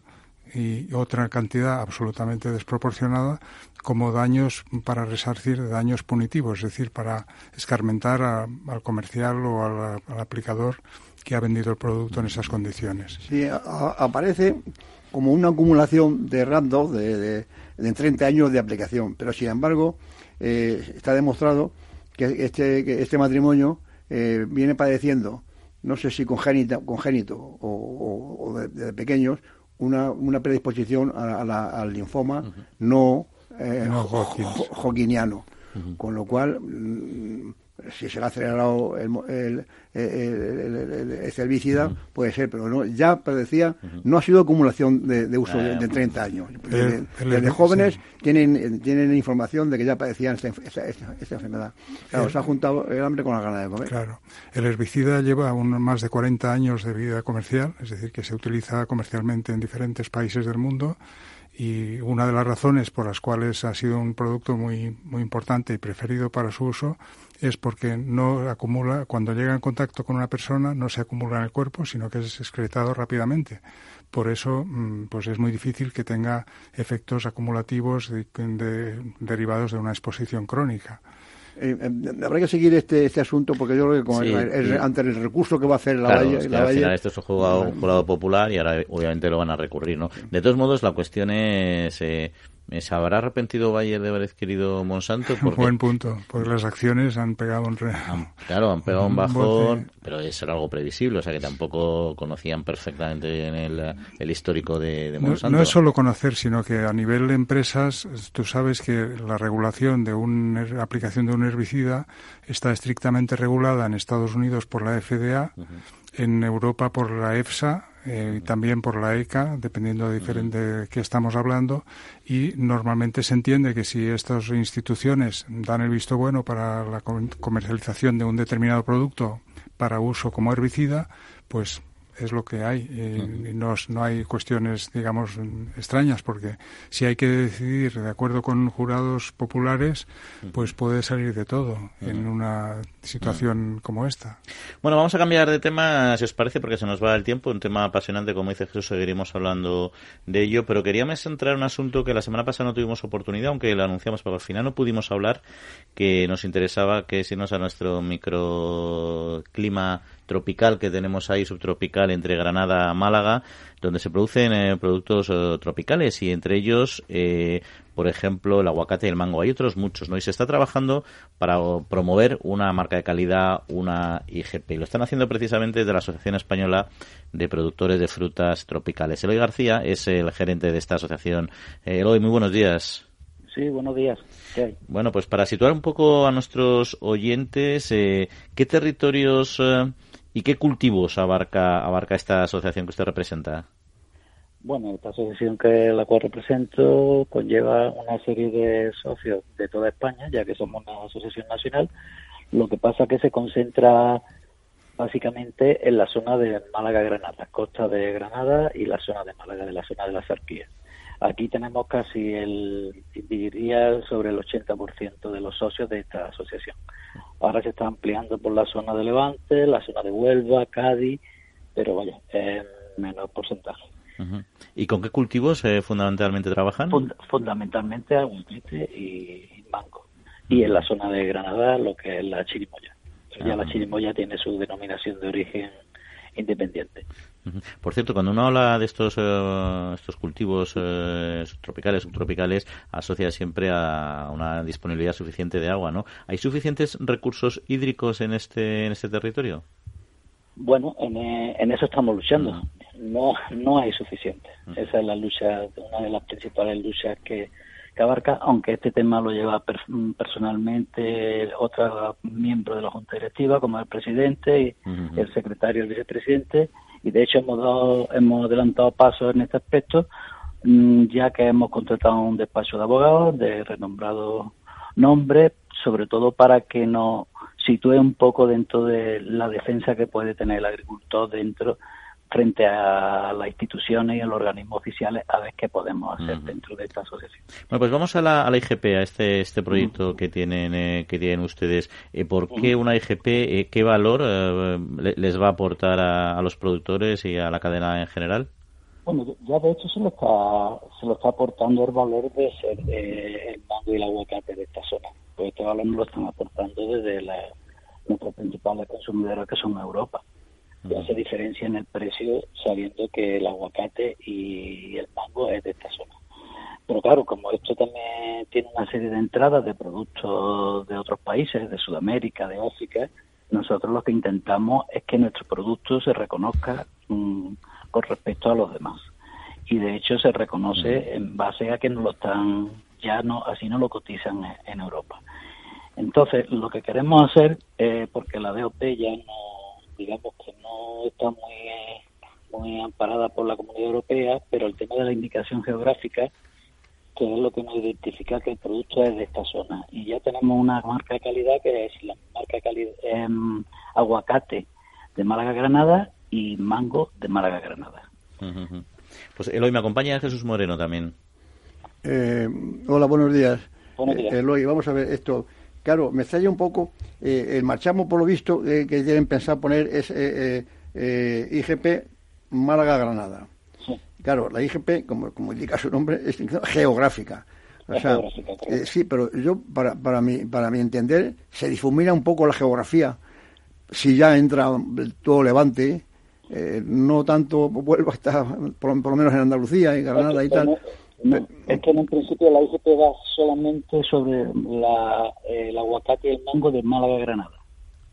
y otra cantidad absolutamente desproporcionada como daños para resarcir daños punitivos, es decir, para escarmentar al comercial o al, aplicador que ha vendido el producto en esas condiciones. Sí, aparece como una acumulación de random de en 30 años de aplicación. Pero, sin embargo, eh, está demostrado que este, este matrimonio eh, viene padeciendo, no sé si congénito, congénito o, de, pequeños, una, una predisposición al linfoma no, eh, Con lo cual, si se le ha acelerado el, el, herbicida, puede ser, pero no, ya decía, no ha sido acumulación de, uso de, 30 años. Desde, jóvenes tienen, tienen información de que ya padecían esta, esta, enfermedad. Claro, se ha juntado el hambre con la gana de comer. Claro. El herbicida lleva más de 40 años de vida comercial, es decir, que se utiliza comercialmente en diferentes países del mundo y una de las razones por las cuales ha sido un producto muy, muy importante y preferido para su uso es porque no acumula, cuando llega en contacto con una persona, no se acumula en el cuerpo, sino que es excretado rápidamente. Por eso, mm, pues es muy difícil que tenga efectos acumulativos derivados de una exposición crónica. Eh, eh, habrá que seguir este, este asunto porque yo creo que ante el recurso que va a hacer la Valle, la al final esto es un jurado, popular y ahora obviamente lo van a recurrir no de todos modos la cuestión es eh, ¿Se habrá arrepentido Bayer de haber adquirido Monsanto? [LAUGHS] Porque... Buen punto, porque las acciones han pegado un... Re... claro, han pegado un [LAUGHS] bajón, pero eso era algo previsible, o sea que tampoco conocían perfectamente el, el histórico de, Monsanto. No, es solo conocer, sino que a nivel de empresas, tú sabes que la regulación de una aplicación de un herbicida está estrictamente regulada en Estados Unidos por la FDA, en Europa por la EFSA eh, también por la ECA, dependiendo de, diferente, de qué estamos hablando, y normalmente se entiende que si estas instituciones dan el visto bueno para la comercialización de un determinado producto para uso como herbicida, pues es lo que hay. y no, no, hay cuestiones, digamos, extrañas, porque si hay que decidir de acuerdo con jurados populares, pues puede salir de todo en una situación como esta. Bueno, vamos a cambiar de tema, si os parece, porque se nos va el tiempo. Un tema apasionante, como dice Jesús, seguiremos hablando de ello. Pero queríamos entrar en un asunto que la semana pasada no tuvimos oportunidad, aunque lo anunciamos, pero al final no pudimos hablar, que nos interesaba, que es irnos a nuestro microclima tropical que tenemos ahí, subtropical, entre Granada a Málaga, donde se producen eh, productos eh, tropicales y entre ellos, eh, por ejemplo, el aguacate y el mango. Hay otros muchos, ¿no? Y se está trabajando para promover una marca de calidad, una IGP. Y lo están haciendo precisamente desde la Asociación Española de Productores de Frutas Tropicales. Eloy García es el gerente de esta asociación. Eloy, muy buenos días. Sí, buenos días. Bueno, pues para situar un poco a nuestros oyentes, ¿qué territorios ¿Y qué cultivos abarca, abarca esta asociación que usted representa? Bueno, esta asociación que la cual represento conlleva una serie de socios de toda España, ya que somos una asociación nacional. Lo que pasa es que se concentra básicamente en la zona de Málaga-Granada, costa de Granada y la zona de Málaga, de la zona de la Zarquía. Aquí tenemos casi el, diría, sobre el 80% de los socios de esta asociación. Ahora se está ampliando por la zona de Levante, la zona de Huelva, Cádiz, pero vaya, en menor porcentaje. ¿Y con qué cultivos eh, fundamentalmente trabajan? fundamentalmente aguacate y mango. Y en la zona de Granada lo que es la chirimoya. Ya la chirimoya tiene su denominación de origen independiente. Por cierto, cuando uno habla de estos, eh, estos cultivos eh, subtropicales, subtropicales, asocia siempre a una disponibilidad suficiente de agua, ¿no? ¿Hay suficientes recursos hídricos en este, en este territorio? Bueno, en, eh, en eso estamos luchando. No, no hay suficiente. Esa es la lucha, una de las principales luchas que, que abarca, aunque este tema lo lleva personalmente otro miembro de la Junta Directiva, como el presidente y el secretario y el vicepresidente, y de hecho hemos, dado, hemos adelantado pasos en este aspecto, mm, ya que hemos contratado un despacho de abogados de renombrado nombre, sobre todo para que nos sitúe un poco dentro de la defensa que puede tener el agricultor dentro frente a las instituciones y a los organismos oficiales a ver qué podemos hacer dentro de esta asociación. Bueno, pues vamos a la, a la IGP, a este, este proyecto que tienen eh, que tienen ustedes. Eh, ¿Por qué una IGP? Eh, ¿Qué valor les va a aportar a, los productores y a la cadena en general? Bueno, ya de hecho se lo está, se lo está aportando el valor de ser el mango y el aguacate de esta zona. Pues este valor nos lo están aportando desde la, nuestras principales consumidoras que son Europa diferencia en el precio sabiendo que el aguacate y el mango es de esta zona. Pero claro, como esto también tiene una serie de entradas de productos de otros países, de Sudamérica, de África, nosotros lo que intentamos es que nuestro producto se reconozca mm, con respecto a los demás. Y de hecho se reconoce en base a que no lo están, ya no, así no lo cotizan en Europa. Entonces, lo que queremos hacer, eh, porque la DOP ya no digamos que no está muy, muy amparada por la Comunidad Europea, pero el tema de la indicación geográfica, que es lo que nos identifica que el producto es de esta zona. Y ya tenemos una marca de calidad que es la marca de calidad em, aguacate de Málaga Granada y mango de Málaga Granada. Pues Eloy, me acompaña Jesús Moreno también. Eh, hola, buenos días. Buenos días. Eh, Eloy, vamos a ver esto. Claro, me extraña un poco, eh, el marchamo por lo visto eh, que quieren pensar poner es eh, IGP Málaga-Granada. Claro, la IGP, como, como indica su nombre, es geográfica. O sea, sí, pero yo, para, para, mi, para mi entender, se difumina un poco la geografía. Si ya entra todo Levante, no tanto [LAUGHS] vuelvo hasta, por, por, lo menos en Andalucía y Granada y tal es que en un principio la IGP va solamente sobre la, el aguacate y el mango de Málaga Granada.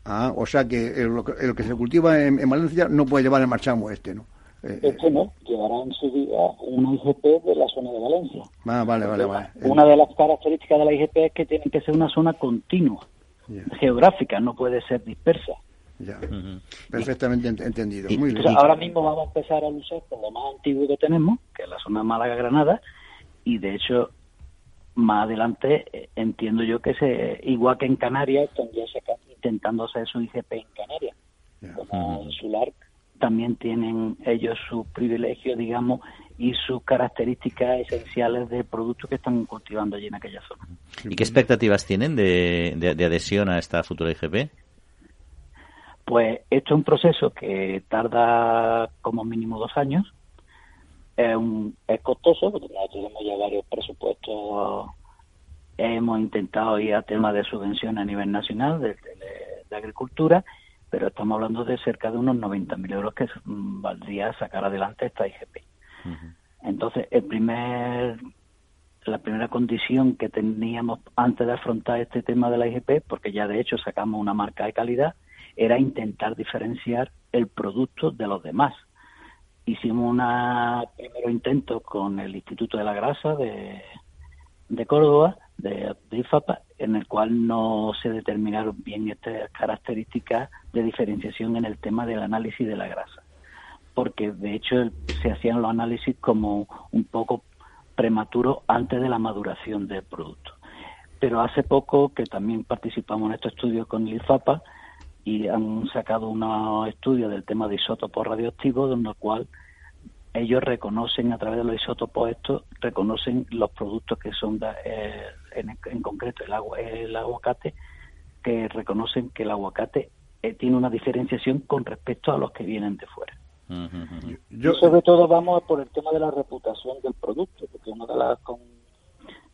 Ah, o sea que lo, que se cultiva en, Valencia no puede llevar el marchamo este, ¿no? Eh, este no, llevará en su día una IGP de la zona de Valencia. Ah, vale, vale, vale. Una de las características de la IGP es que tiene que ser una zona continua, geográfica, no puede ser dispersa. Ya, perfectamente entendido. Muy bien. ahora mismo vamos a empezar a luchar por lo más antiguo que tenemos, que es la zona Málaga-Granada, y de hecho más adelante eh, entiendo yo que se igual que en Canarias están ya intentando hacer su IGP en Canarias. Como Sular también tienen ellos su privilegio digamos y sus características esenciales de productos que están cultivando allí en aquella zona. ¿y qué expectativas tienen de, de adhesión a esta futura IGP? Pues esto es un proceso que tarda como mínimo dos años es, un, es costoso, porque nosotros tenemos ya varios presupuestos, hemos intentado ir a temas de subvención a nivel nacional de, agricultura, pero estamos hablando de cerca de unos 90.000 euros que valdría sacar adelante esta IGP. Entonces, el primer la primera condición que teníamos antes de afrontar este tema de la IGP, porque ya de hecho sacamos una marca de calidad, era intentar diferenciar el producto de los demás hicimos un primero intento con el Instituto de la Grasa de, de Córdoba, de, IFAPA, en el cual no se determinaron bien estas características de diferenciación en el tema del análisis de la grasa. Porque de hecho se hacían los análisis como un poco prematuro antes de la maduración del producto. Pero hace poco que también participamos en estos estudios con el IFAPA, y han sacado unos estudios del tema de isótopos radioactivos, donde el cual ellos reconocen a través de los isótopos estos, reconocen los productos que son, eh, en, concreto el, agua, el aguacate, que reconocen que el aguacate eh, tiene una diferenciación con respecto a los que vienen de fuera. Yo, sobre todo vamos por el tema de la reputación del producto, porque una de las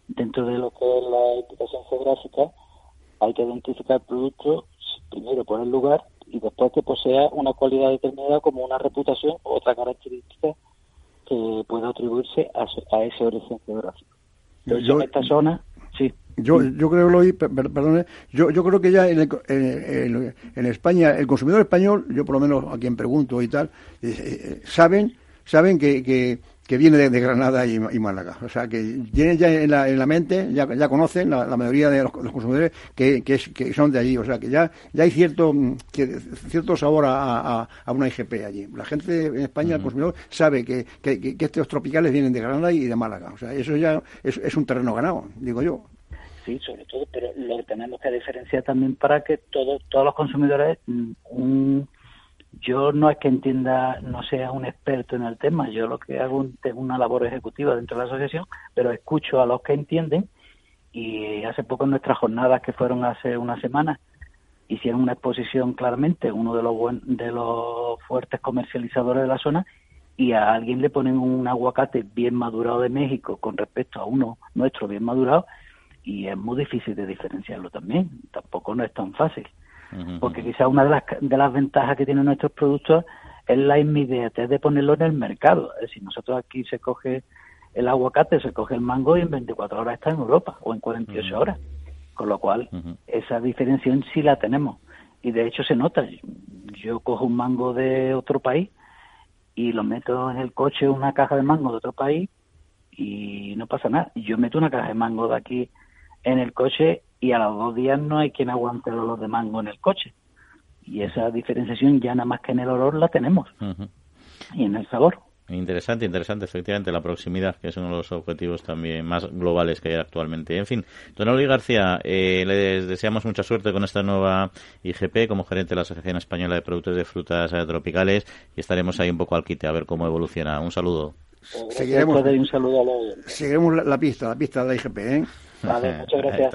dentro de lo que es la indicación geográfica hay que identificar el producto primero por el lugar y después que posea una cualidad determinada como una reputación o otra característica que pueda atribuirse a, ese origen geográfico. Entonces, en esta zona, sí. Yo, yo creo, Loy, perdón, yo, yo creo que ya en, en, España, el consumidor español, yo por lo menos a quien pregunto y tal, eh, eh, saben, saben que, que que viene de, Granada y, Málaga. O sea, que tienen ya en la, en la mente, ya, ya conocen la, mayoría de los, consumidores que, que, son de allí. O sea, que ya, ya hay cierto, cierto sabor a, a, una IGP allí. La gente en España, el consumidor, sabe que, que, estos tropicales vienen de Granada y de Málaga. O sea, eso ya es, es un terreno ganado, digo yo. Sí, sobre todo, pero lo tenemos que diferenciar también para que todos todos los consumidores, mm, un yo no es que entienda, no sea un experto en el tema, yo lo que hago es una labor ejecutiva dentro de la asociación, pero escucho a los que entienden y hace poco en nuestras jornadas que fueron hace una semana hicieron una exposición claramente, uno de los, de los fuertes comercializadores de la zona y a alguien le ponen un aguacate bien madurado de México con respecto a uno nuestro bien madurado y es muy difícil de diferenciarlo también, tampoco no es tan fácil porque quizás una de las, de las ventajas que tienen nuestros productos es la inmediatez de ponerlo en el mercado. Es decir, nosotros aquí se coge el aguacate, se coge el mango y en 24 horas está en Europa o en 48 horas. Con lo cual, esa diferenciación sí la tenemos. Y de hecho se nota. Yo cojo un mango de otro país y lo meto en el coche, una caja de mango de otro país y no pasa nada. Yo meto una caja de mango de aquí en el coche y a los dos días no hay quien aguante el olor de mango en el coche. Y esa diferenciación ya nada más que en el olor la tenemos y en el sabor. Interesante, interesante, efectivamente, la proximidad, que es uno de los objetivos también más globales que hay actualmente. En fin, don Oli García, eh, les deseamos mucha suerte con esta nueva IGP como gerente de la Asociación Española de Productos de Frutas Tropicales y estaremos ahí un poco al quite a ver cómo evoluciona. Un saludo. Seguiremos, un saludo seguiremos la, pista, la pista de la IGP, ¿eh? Vale, muchas gracias.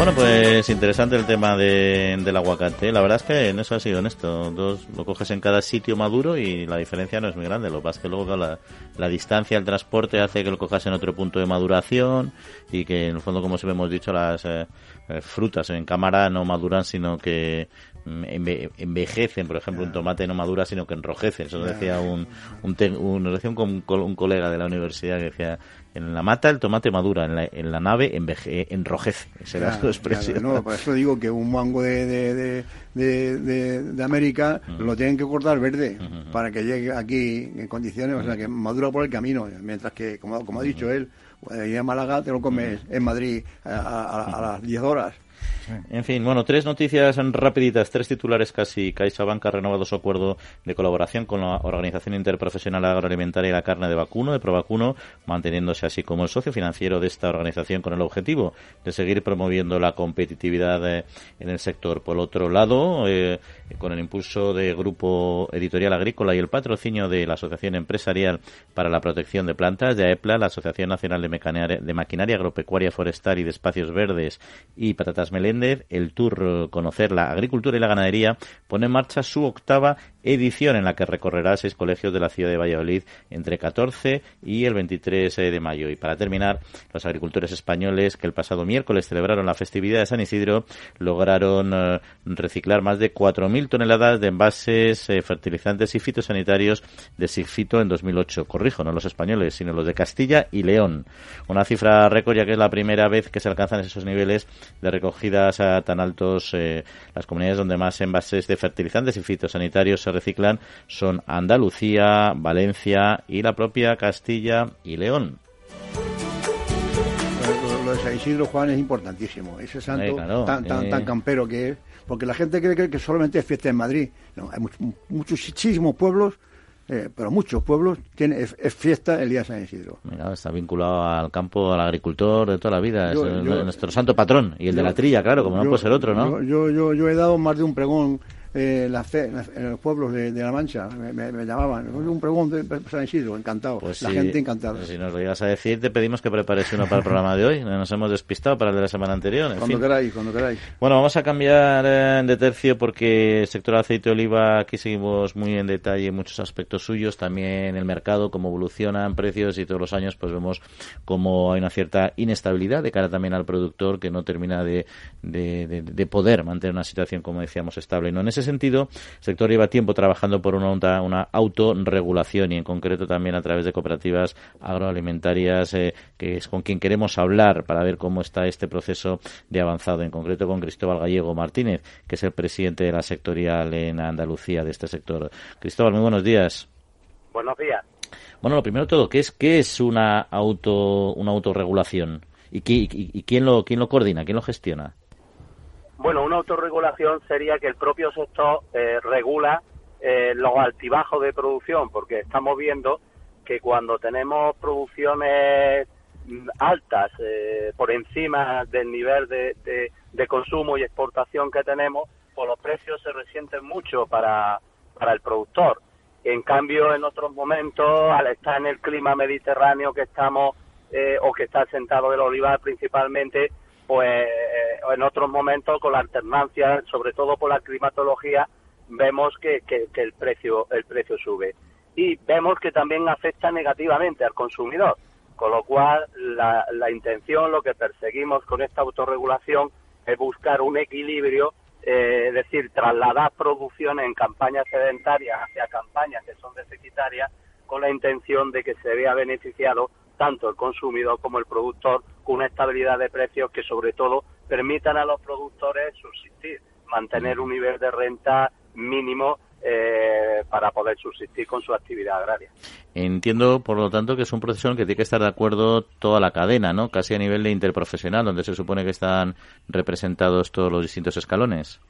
Bueno, pues interesante el tema de, del aguacate. La verdad es que en eso ha sido honesto. Dos, lo coges en cada sitio maduro y la diferencia no es muy grande. Lo que pasa es que luego la, distancia, el transporte hace que lo cojas en otro punto de maduración y que en el fondo, como siempre hemos dicho, las eh, frutas en cámara no maduran, sino que mm, envejecen, por ejemplo, un tomate no madura, sino que enrojece. Eso decía un, un, un, un, un colega de la universidad que decía, en la mata el tomate madura, en la, en la nave enveje, enrojece. Esa era su expresión. no, por eso digo que un mango de, de, de, de, América lo tienen que cortar verde para que llegue aquí en condiciones, o sea, que madura por el camino. Mientras que, como, como ha dicho él, ir a Málaga te lo comes en Madrid a, a las 10 horas. En fin, bueno, tres noticias rapiditas, tres titulares casi. CaixaBank ha renovado su acuerdo de colaboración con la Organización Interprofesional Agroalimentaria y la Carne de Vacuno, de Provacuno, manteniéndose así como el socio financiero de esta organización con el objetivo de seguir promoviendo la competitividad eh, en el sector. Por otro lado, eh, con el impulso de Grupo Editorial Agrícola y el patrocinio de la Asociación Empresarial para la Protección de Plantas, de AEPLA, la Asociación Nacional de, de Maquinaria Agropecuaria Forestal y de Espacios Verdes y Patatas El Tour Conocer la Agricultura y la Ganadería, pone en marcha su octava edición en la que recorrerá seis colegios de la ciudad de Valladolid entre 14 y el 23 de mayo. Y para terminar, los agricultores españoles que el pasado miércoles celebraron la festividad de San Isidro lograron eh, reciclar más de 4.000 toneladas de envases, eh, fertilizantes y fitosanitarios de Sigfito en 2008. Corrijo, no los españoles, sino los de Castilla y León. Una cifra récord ya que es la primera vez que se alcanzan esos niveles de recogidas a tan altos eh, las comunidades donde más envases de fertilizantes y fitosanitarios reciclan son Andalucía, Valencia y la propia Castilla y León. Lo, de San Isidro Juan es importantísimo, ese santo tan, tan, campero que es, porque la gente cree que, solamente es fiesta en Madrid. No, hay muchísimos pueblos eh, pero muchos pueblos tienen es, fiesta el día de San Isidro. está vinculado al campo, al agricultor de toda la vida, es nuestro santo patrón y el de la trilla, claro, como no puede ser otro, ¿no? Yo, yo, yo, he dado más de un pregón eh, la fe en, los pueblos de, La Mancha, me, llamaban, un pregunto de San Isidro, encantado, pues la gente encantada. Pues si nos lo ibas a decir, te pedimos que prepares uno para el programa de hoy, nos hemos despistado para el de la semana anterior. cuando queráis, cuando queráis. Bueno, vamos a cambiar eh, de tercio porque el sector aceite de oliva, aquí seguimos muy en detalle muchos aspectos suyos, también el mercado, cómo evolucionan precios y todos los años pues vemos cómo hay una cierta inestabilidad de cara también al productor que no termina de, de, de poder mantener una situación, como decíamos, estable. No en ese sentido, el sector lleva tiempo trabajando por una, una autorregulación y en concreto también a través de cooperativas agroalimentarias, eh, que es con quien queremos hablar para ver cómo está este proceso de avanzado, en concreto con Cristóbal Gallego Martínez, que es el presidente de la sectorial en Andalucía de este sector. Cristóbal, muy buenos días. Buenos días. Bueno, lo primero de todo, ¿qué es, qué es una, auto, una autorregulación? ¿Y, y quién, lo, quién lo coordina? ¿Quién lo gestiona? Bueno, una autorregulación sería que el propio sector eh, regula eh, los altibajos de producción, porque estamos viendo que cuando tenemos producciones altas eh, por encima del nivel de, consumo y exportación que tenemos, pues los precios se resienten mucho para, para el productor. En cambio, en otros momentos, al estar en el clima mediterráneo que estamos o que está sentado el olivar principalmente, pues eh, en otros momentos con la alternancia, sobre todo por la climatología, vemos que, el precio el precio sube. Y vemos que también afecta negativamente al consumidor, con lo cual la, intención, lo que perseguimos con esta autorregulación es buscar un equilibrio, eh, es decir, trasladar producciones en campañas sedentarias hacia campañas que son deficitarias, con la intención de que se vea beneficiado tanto el consumidor como el productor con una estabilidad de precios que sobre todo permitan a los productores subsistir, mantener un nivel de renta mínimo eh, para poder subsistir con su actividad agraria. Entiendo, por lo tanto, que es un proceso en que tiene que estar de acuerdo toda la cadena, ¿no? Casi a nivel de interprofesional, donde se supone que están representados todos los distintos escalones.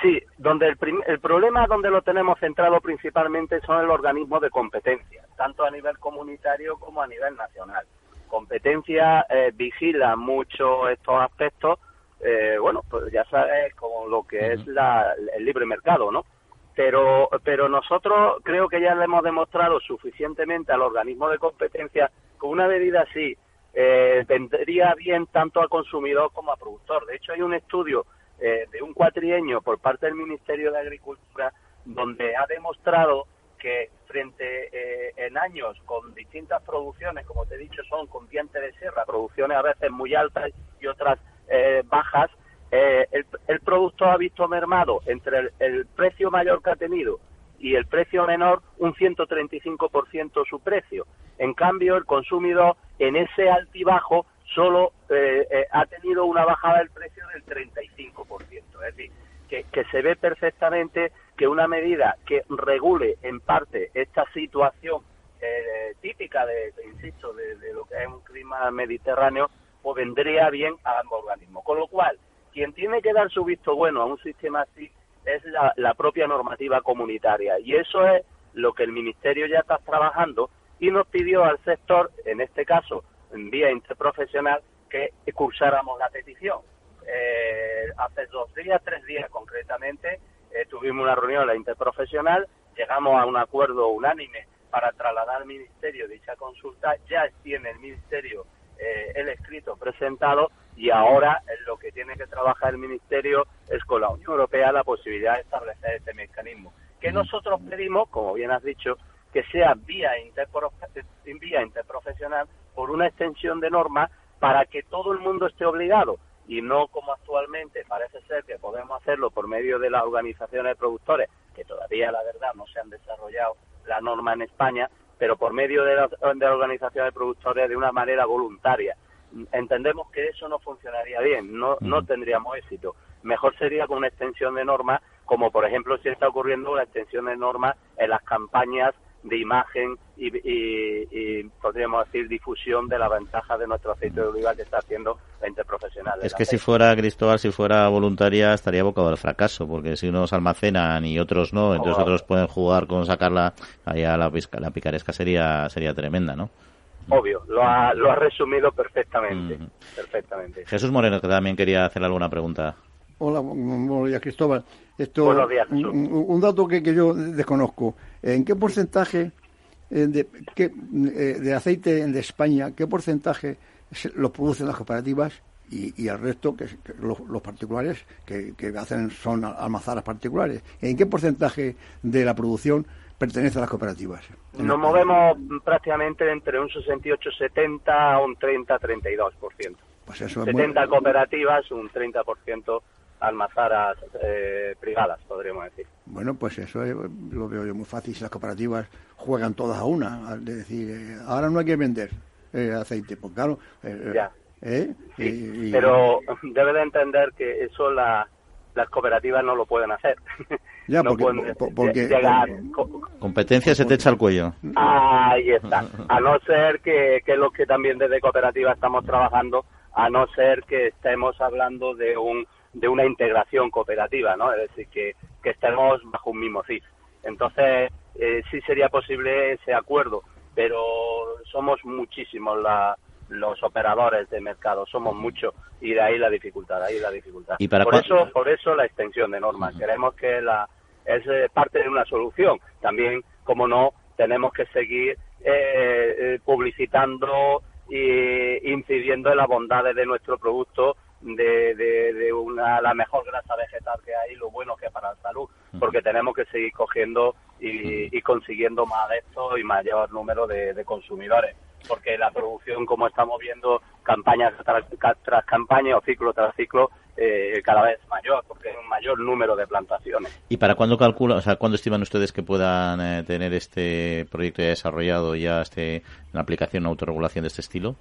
Sí, donde el, el, problema donde lo tenemos centrado principalmente son el organismo de competencia, tanto a nivel comunitario como a nivel nacional. Competencia eh, vigila mucho estos aspectos, eh, bueno, pues ya sabes, como lo que es la, el libre mercado, ¿no? Pero, pero nosotros creo que ya le hemos demostrado suficientemente al organismo de competencia que una medida así eh, vendría bien tanto al consumidor como al productor. De hecho, hay un estudio eh, de un cuatrienio por parte del Ministerio de Agricultura, donde ha demostrado que frente eh, en años con distintas producciones, como te he dicho, son con diente de sierra, producciones a veces muy altas y otras eh, bajas, el, el, producto ha visto mermado entre el, precio mayor que ha tenido y el precio menor un 135% su precio. En cambio, el consumidor en ese altibajo solo eh, eh, ha tenido una bajada del precio del 35%. Es decir, que, se ve perfectamente que una medida que regule en parte esta situación eh, típica de, insisto, de, lo que es un clima mediterráneo, pues vendría bien a ambos organismos. Con lo cual, quien tiene que dar su visto bueno a un sistema así es la, la propia normativa comunitaria. Y eso es lo que el Ministerio ya está trabajando y nos pidió al sector, en este caso, en vía interprofesional que cursáramos la petición. Eh, hace dos días, tres días concretamente, eh, tuvimos una reunión la interprofesional, llegamos a un acuerdo unánime para trasladar al Ministerio dicha consulta, ya tiene el Ministerio eh, el escrito presentado y ahora lo que tiene que trabajar el Ministerio es con la Unión Europea la posibilidad de establecer este mecanismo. Que nosotros pedimos, como bien has dicho, que sea vía, vía interprofesional por una extensión de normas para que todo el mundo esté obligado y no como actualmente parece ser que podemos hacerlo por medio de las organizaciones de productores, que todavía la verdad no se han desarrollado la norma en España, pero por medio de, las organizaciones de productores de una manera voluntaria. Entendemos que eso no funcionaría bien, no, no tendríamos éxito. Mejor sería con una extensión de normas, como por ejemplo si está ocurriendo una extensión de normas en las campañas de imagen y, podríamos decir difusión de la ventaja de nuestro aceite de oliva que está haciendo la interprofesional. Es que si fuera Cristóbal, si fuera voluntaria, estaría abocado al fracaso, porque si unos almacenan y otros no, entonces otros pueden jugar con sacarla, allá la, la picaresca sería, sería tremenda, ¿no? Obvio, lo ha, lo ha resumido perfectamente, perfectamente. Jesús Moreno, que también quería hacer alguna pregunta. Hola, buenos días, Cristóbal. Esto, Buenos días, un, un dato que, que yo desconozco. ¿En qué porcentaje eh, de, qué, eh, de aceite de España, qué porcentaje se- lo producen las cooperativas y, y el resto, que, los, los particulares, que, que hacen son almazaras particulares? ¿En qué porcentaje de la producción pertenece a las cooperativas? Nos España. movemos prácticamente entre un 68-70 a un 30-32%. Pues eso es muy- 70 cooperativas, un 30% almazaras eh, privadas, podríamos decir. Bueno, pues eso es- lo veo yo muy fácil. Si las cooperativas juegan todas a una, al de decir, eh, ahora no hay que vender eh, aceite, pues claro. eh, Ya. ¿eh? Sí, Y- pero [LAUGHS] debe de entender que eso la- las cooperativas no lo pueden hacer. Ya, [LAUGHS] no porque- pueden porque- llegar Competencia se te echa al cuello. Ahí está. A no ser que, que los que también desde cooperativa estamos trabajando, a no ser que estemos hablando de un de una integración cooperativa, ¿no? Es decir, que, que estemos bajo un mismo CIF. Entonces, eh, sí sería posible ese acuerdo, pero somos muchísimos la- los operadores de mercado, somos muchos y de ahí la dificultad, de ahí la dificultad. ¿Y para por eso, por eso la extensión de normas. Queremos que la es eh, parte de una solución. También, como no, tenemos que seguir eh, eh, publicitando e incidiendo en las bondades de nuestro producto, de, de, de una, la mejor grasa vegetal que hay, lo bueno que es para la salud, porque tenemos que seguir cogiendo y, y consiguiendo más adeptos y mayor número de, de consumidores, porque la producción, como estamos viendo, campaña tras, tras campaña o ciclo tras ciclo, eh, cada vez mayor, porque hay un mayor número de plantaciones. ¿Y para cuándo calcula, o sea, cuándo estiman ustedes que puedan eh, tener este proyecto ya desarrollado, ya este, una aplicación, una autorregulación de este estilo?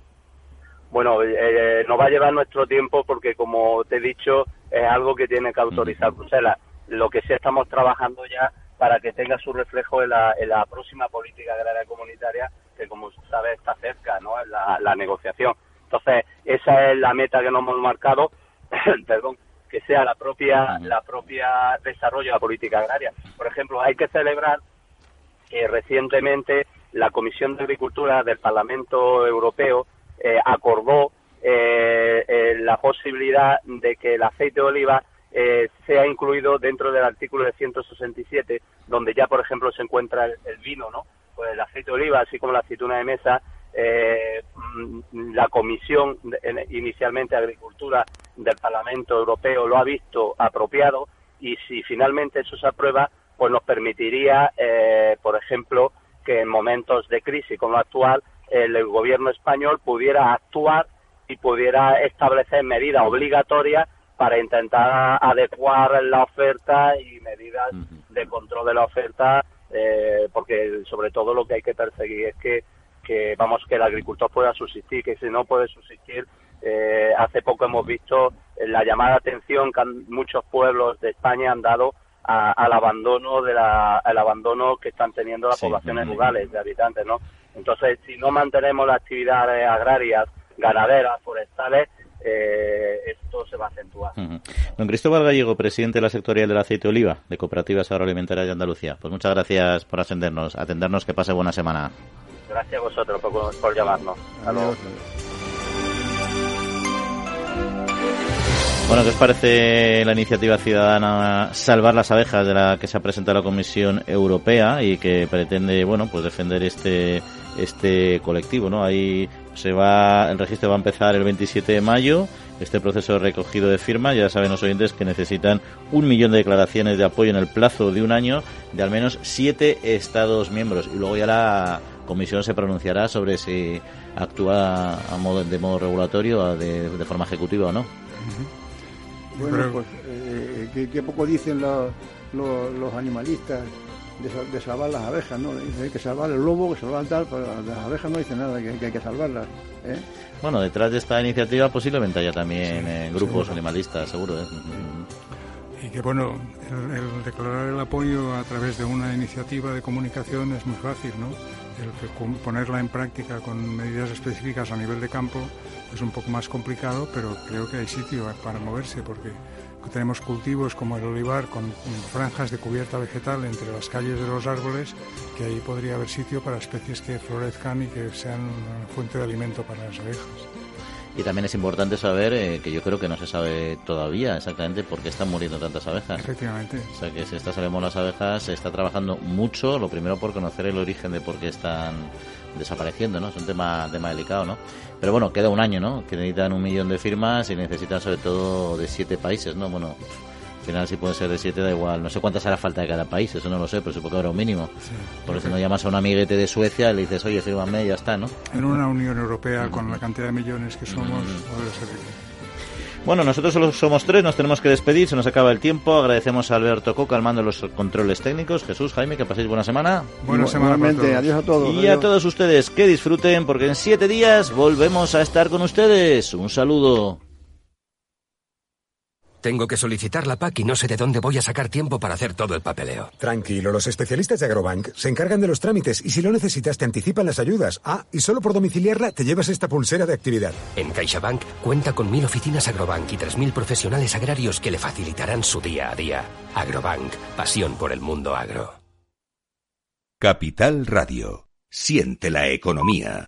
Bueno, eh, nos va a llevar nuestro tiempo porque, como te he dicho, es algo que tiene que autorizar Bruselas. Lo que sí estamos trabajando ya para que tenga su reflejo en la, en la próxima política agraria comunitaria, que como sabes está cerca, ¿no? En la, la negociación. Entonces, esa es la meta que nos hemos marcado, [COUGHS] perdón, que sea la propia, la propia desarrollo de la política agraria. Por ejemplo, hay que celebrar que recientemente la Comisión de Agricultura del Parlamento Europeo eh, acordó eh, eh, la posibilidad de que el aceite de oliva eh, sea incluido dentro del artículo de 167, donde ya, por ejemplo, se encuentra el, vino, ¿no? Pues el aceite de oliva, así como la aceituna de mesa, eh, mm, la Comisión inicialmente de Agricultura del Parlamento Europeo lo ha visto apropiado y si finalmente eso se aprueba, pues nos permitiría, eh, por ejemplo, que en momentos de crisis como actual, el, gobierno español pudiera actuar y pudiera establecer medidas obligatorias para intentar adecuar la oferta y medidas de control de la oferta, eh, porque sobre todo lo que hay que perseguir es que, que vamos que el agricultor pueda subsistir, que si no puede subsistir, eh, hace poco hemos visto la llamada atención que han- muchos pueblos de España han dado a- al abandono de la, al abandono que están teniendo las Sí, poblaciones rurales de habitantes, ¿no? Entonces, si no mantenemos las actividades agrarias, ganaderas, forestales, eh, esto se va a acentuar. Don Cristóbal Gallego, presidente de la sectorial del aceite de oliva de Cooperativas Agroalimentarias de Andalucía. Pues muchas gracias por atendernos, atendernos, que pase buena semana. Gracias a vosotros por, por llamarnos. Hasta luego. Bueno, ¿qué os parece la iniciativa ciudadana Salvar las abejas de la que se ha presentado la Comisión Europea y que pretende, bueno, pues defender este este colectivo, ¿no? Ahí se va el registro va a empezar el 27 de mayo. Este proceso de recogido de firmas, ya saben los oyentes que necesitan un millón de declaraciones de apoyo en el plazo de un año de al menos siete Estados miembros. Y luego ya la Comisión se pronunciará sobre si actúa a modo, de modo regulatorio o de, de forma ejecutiva o no. Bueno, pues eh, que, que poco dicen los, los, los animalistas de, sal- de salvar las abejas, ¿no? Dicen hay que salvar el lobo, que salvar tal, pero las abejas no dicen nada, que, que hay que salvarlas. ¿eh? Bueno, detrás de esta iniciativa posiblemente haya también eh, grupos animalistas, seguro. ¿eh? Y que bueno, el, el declarar el apoyo a través de una iniciativa de comunicación es muy fácil, ¿no? El que ponerla en práctica con medidas específicas a nivel de campo es un poco más complicado, pero creo que hay sitio para moverse porque tenemos cultivos como el olivar con, franjas de cubierta vegetal entre las calles de los árboles, que ahí podría haber sitio para especies que florezcan y que sean una fuente de alimento para las abejas. Y también es importante saber, eh, que yo creo que no se sabe todavía exactamente por qué están muriendo tantas abejas. Efectivamente. O sea que si esta sabemos las abejas, se está trabajando mucho, lo primero por conocer el origen de por qué están desapareciendo, ¿no? Es un tema, tema delicado, ¿no? Pero bueno, queda un año, ¿no? Que necesitan un millón de firmas y necesitan sobre todo de siete países, ¿no? Bueno, al final si puede ser de siete da igual. No sé cuántas hará falta de cada país, eso no lo sé, pero supongo que habrá un mínimo. Porque si no llamas a un amiguete de Suecia y le dices, oye, fírmame y ya está, ¿no? En una [LAUGHS] Unión Europea con la cantidad de millones que somos, ser bueno, nosotros solo somos tres, nos tenemos que despedir, se nos acaba el tiempo. Agradecemos a Alberto Coca al mando de los controles técnicos. Jesús, Jaime, que paséis buena semana. Buena semana. Adiós a todos. Y a todos ustedes, que disfruten, porque en siete días volvemos a estar con ustedes. Un saludo. Tengo que solicitar la PAC y no sé de dónde voy a sacar tiempo para hacer todo el papeleo. Tranquilo, los especialistas de Agrobank se encargan de los trámites y si lo necesitas te anticipan las ayudas. Ah, y solo por domiciliarla te llevas esta pulsera de actividad. En CaixaBank cuenta con mil oficinas Agrobank y tres mil profesionales agrarios que le facilitarán su día a día. Agrobank, pasión por el mundo agro. Capital Radio. Siente la economía.